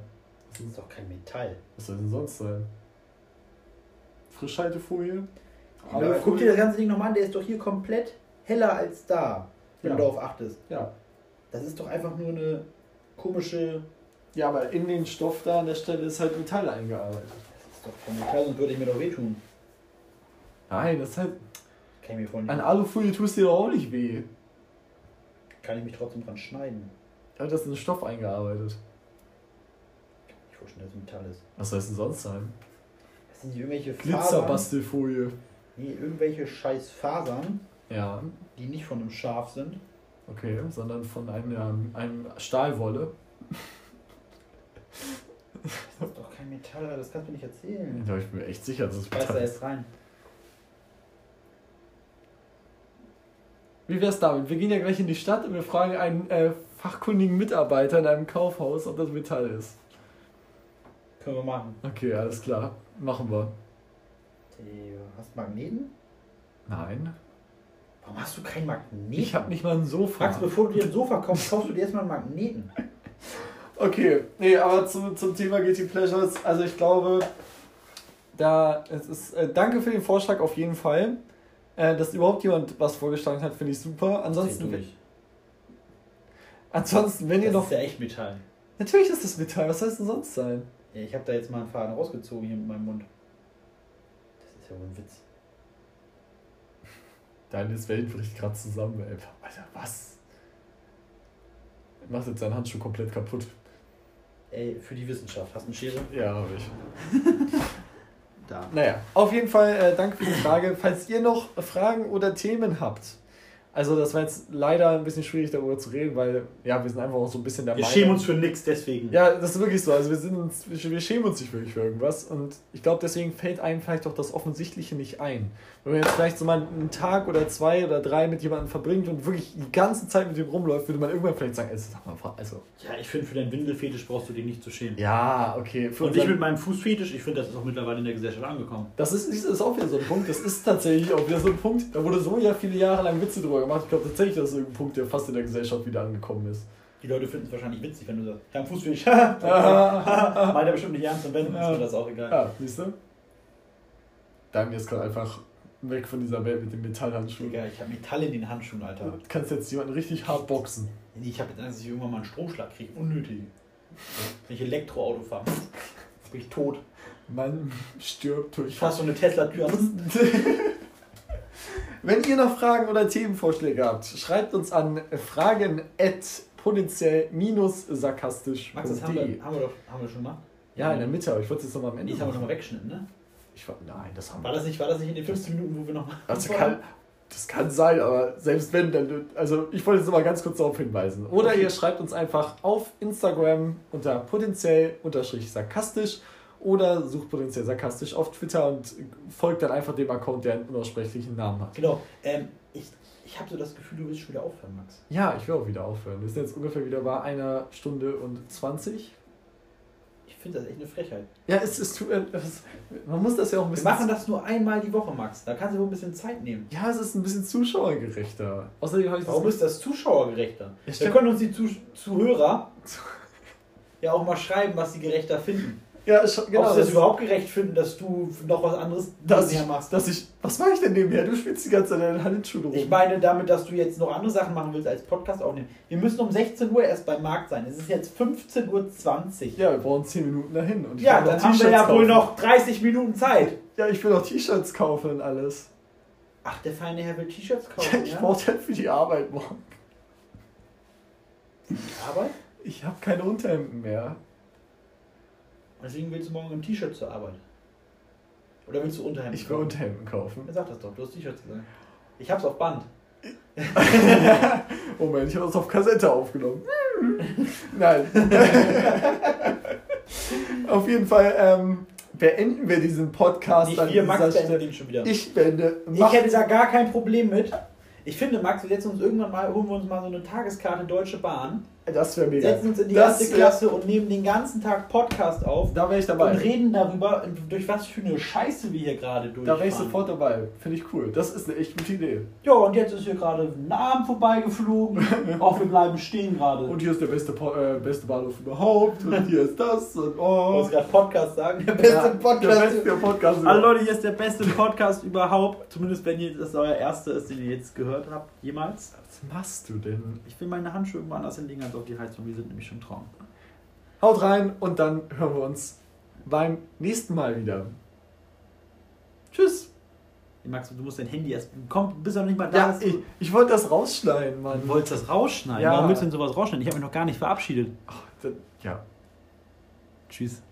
Das ist doch kein Metall. was soll denn sonst sein? Frischhaltefolie? Aber guck dir das ganze Ding nochmal an, der ist doch hier komplett heller als da, wenn Ja. du darauf achtest. Ja. Das ist doch einfach nur eine komische. Ja, aber in den Stoff da an der Stelle ist halt Metall eingearbeitet. Das ist doch kein Metall, sonst würde ich mir doch wehtun. Nein, das ist halt. Kann ich mir vorstellen. An Alufolie tust dir doch auch nicht weh. Kann ich mich trotzdem dran schneiden. Ja, das ist in den Stoff eingearbeitet. Ich vorstellen, dass es Metall ist. Was soll es denn sonst sein? Das sind irgendwelche Fasern. Glitzerbastelfolie. Nee, irgendwelche scheiß Fasern, Ja, die nicht von einem Schaf sind. okay, sondern von einem, einem Stahlwolle. Das ist doch kein Metall, das kannst du nicht erzählen. Da bin ich mir echt sicher, dass es Ich Metall ist. jetzt rein. Wie wär's damit? Wir gehen ja gleich in die Stadt und wir fragen einen äh, fachkundigen Mitarbeiter in einem Kaufhaus, ob das Metall ist. Können wir machen. Okay, alles klar. Machen wir. Hast du Magneten? Nein. Warum hast du keinen Magneten? Ich habe nicht mal ein Sofa. Max, bevor du dir ein Sofa kaufst, kaufst du dir erstmal einen Magneten. Okay, nee, aber zum, zum Thema Guilty Pleasures, also ich glaube, da es ist, äh, danke für den Vorschlag auf jeden Fall. Äh, dass überhaupt jemand was vorgeschlagen hat, finde ich super. Ansonsten, durch. ansonsten, wenn ihr Das noch. ist ja echt Metall. Natürlich ist das Metall, was soll es denn sonst sein? Ja, ich habe da jetzt mal einen Faden rausgezogen hier mit meinem Mund. Das ist ja wohl ein Witz. Deine Welt bricht gerade zusammen, ey. Alter, was? Macht jetzt seinen Handschuh komplett kaputt. Ey, für die Wissenschaft. Hast du eine Schere? Ja, habe ich. Da. Naja, auf jeden Fall äh, danke für die Frage. Falls ihr noch Fragen oder Themen habt, Also das war jetzt leider ein bisschen schwierig darüber zu reden, weil ja, wir sind einfach auch so ein bisschen der Wir Meinung- schämen uns für nichts, deswegen. Ja, das ist wirklich so. Also wir sind uns, wir schämen uns nicht wirklich für irgendwas. Und ich glaube, deswegen fällt einem vielleicht auch das Offensichtliche nicht ein. Wenn man jetzt vielleicht so mal einen Tag oder zwei oder drei mit jemandem verbringt und wirklich die ganze Zeit mit dem rumläuft, würde man irgendwann vielleicht sagen, also, sag mal, also. Ja, ich finde, für deinen Windelfetisch brauchst du dich nicht zu schämen. Ja, okay. Für Und ich mit meinem Fußfetisch, ich finde, das ist auch mittlerweile in der Gesellschaft angekommen. Das ist, das ist auch wieder so ein Punkt. Das ist tatsächlich auch wieder so ein Punkt. Da wurde so ja viele Jahre lang Witze drüber gemacht. Ich glaube tatsächlich, das ist ein Punkt, der fast in der Gesellschaft wieder angekommen ist. Die Leute finden es wahrscheinlich witzig, wenn du sagst, ja, Fußfetisch. Ja, Meint er bestimmt nicht ernst und wenn, ist mir das auch egal. ja siehst du? Daniel ist gerade einfach weg von dieser Welt mit dem Metallhandschuh. Digga, ich habe Metall in den Handschuhen, Alter. Du kannst jetzt jemanden richtig hart boxen. Ich habe jetzt Angst, dass ich irgendwann mal einen Stromschlag kriege. Unnötig. Wenn ich Elektroauto fahre, bin ich tot. Man stirbt durch fasse so eine Tesla-Tür an. Wenn ihr noch Fragen oder Themenvorschläge habt, schreibt uns an fragen potenziell-sarkastisch.de. Max, das haben wir, haben wir doch haben wir schon gemacht. Ja, in der Mitte, aber ich wollte es jetzt nochmal am Ende Die haben wir nochmal weggeschnitten, ne? Ich war, nein, das haben War das, nicht, war das nicht in den 15 Minuten, wo wir noch. Das kann, das kann sein, aber selbst wenn, dann. Also, ich wollte jetzt mal ganz kurz darauf hinweisen. Oder ihr schreibt uns einfach auf Instagram unter potenziell-sarkastisch oder sucht potenziell sarkastisch auf Twitter und folgt dann einfach dem Account, der einen unaussprechlichen Namen hat. Genau. Ähm, ich ich habe so das Gefühl, du willst schon wieder aufhören, Max. Ja, ich will auch wieder aufhören. Wir sind jetzt ungefähr wieder bei einer Stunde und 20. Ich finde das echt eine Frechheit. Ja, es ist. Es, man muss das ja auch ein Wir bisschen. machen das nur einmal die Woche, Max. Da kannst du wohl ein bisschen Zeit nehmen. Ja, es ist ein bisschen zuschauergerechter. Außerdem habe ich das. Warum ist das zuschauergerechter? Ja, Wir können uns die Zuh Zuhörer ja auch mal schreiben, was sie gerechter finden. Ja, sch- genau. Ob sie das das- überhaupt gerecht finden, dass du noch was anderes dass nebenher machst. dass ich. Was mache ich denn nebenher? Du spielst die ganze Zeit deine Handschuhe rum. Ich meine damit, dass du jetzt noch andere Sachen machen willst als Podcast aufnehmen. Wir müssen um 16 Uhr erst beim Markt sein. Es ist jetzt 15.20 Uhr. Ja, wir brauchen 10 Minuten dahin. Und Ja, dann haben wir ja wohl kaufen. noch 30 Minuten Zeit. Ja, ich will noch T-Shirts kaufen und alles. Ach, der feine Herr will T-Shirts Ja, kaufen, ich ja? brauche halt für die Arbeit morgen. Arbeit? Ich habe keine Unterhemden mehr. Deswegen willst du morgen im T-Shirt zur Arbeit. Oder willst du Unterhemden Ich will kaufen? Unterhemden kaufen. Ja, sag das doch, du hast T-Shirts gesagt. Ich hab's auf Band. Moment, ich habe das auf Kassette aufgenommen. Nein. auf jeden Fall ähm, beenden wir diesen Podcast Nicht wir, Max Stelle. den schon wieder. Ich beende. Ich Macht- hätte da gar kein Problem mit. Ich finde, Max, wir setzen uns irgendwann mal, holen wir uns mal so eine Tageskarte Deutsche Bahn, das wäre mega. setzen uns in die Das erste Klasse und nehmen den ganzen Tag Podcast auf Da wäre ich und dabei. reden darüber, durch was für eine Scheiße wir hier gerade Da wäre ich sofort dabei. Finde ich cool. Das ist eine echt gute Idee. Ja, und jetzt ist hier gerade ein Arm vorbeigeflogen. Auch wir bleiben stehen gerade. Und hier ist der beste, Po- äh, beste Bahnhof überhaupt. Und hier ist das. Und Ich oh. muss gerade Podcast sagen. Der beste Ja, Podcast. Der beste Podcast. Hallo Leute, hier ist der beste Podcast überhaupt. Zumindest wenn ihr das euer erster ist, den ihr jetzt gehört habt, jemals. Was machst du denn? Ich will meine Handschuhe irgendwo anders hinlegen als auf die Heizung. Wir sind nämlich schon traum. Haut rein und dann hören wir uns beim nächsten Mal wieder. Tschüss. Max, du musst dein Handy erst. Komm, bist du noch nicht mal da. Ja, ich, ich wollte das rausschneiden, Mann. Du wolltest das rausschneiden. Ja. Warum willst du denn sowas rausschneiden? Ich habe mich noch gar nicht verabschiedet. Ach, das- ja. Tschüss.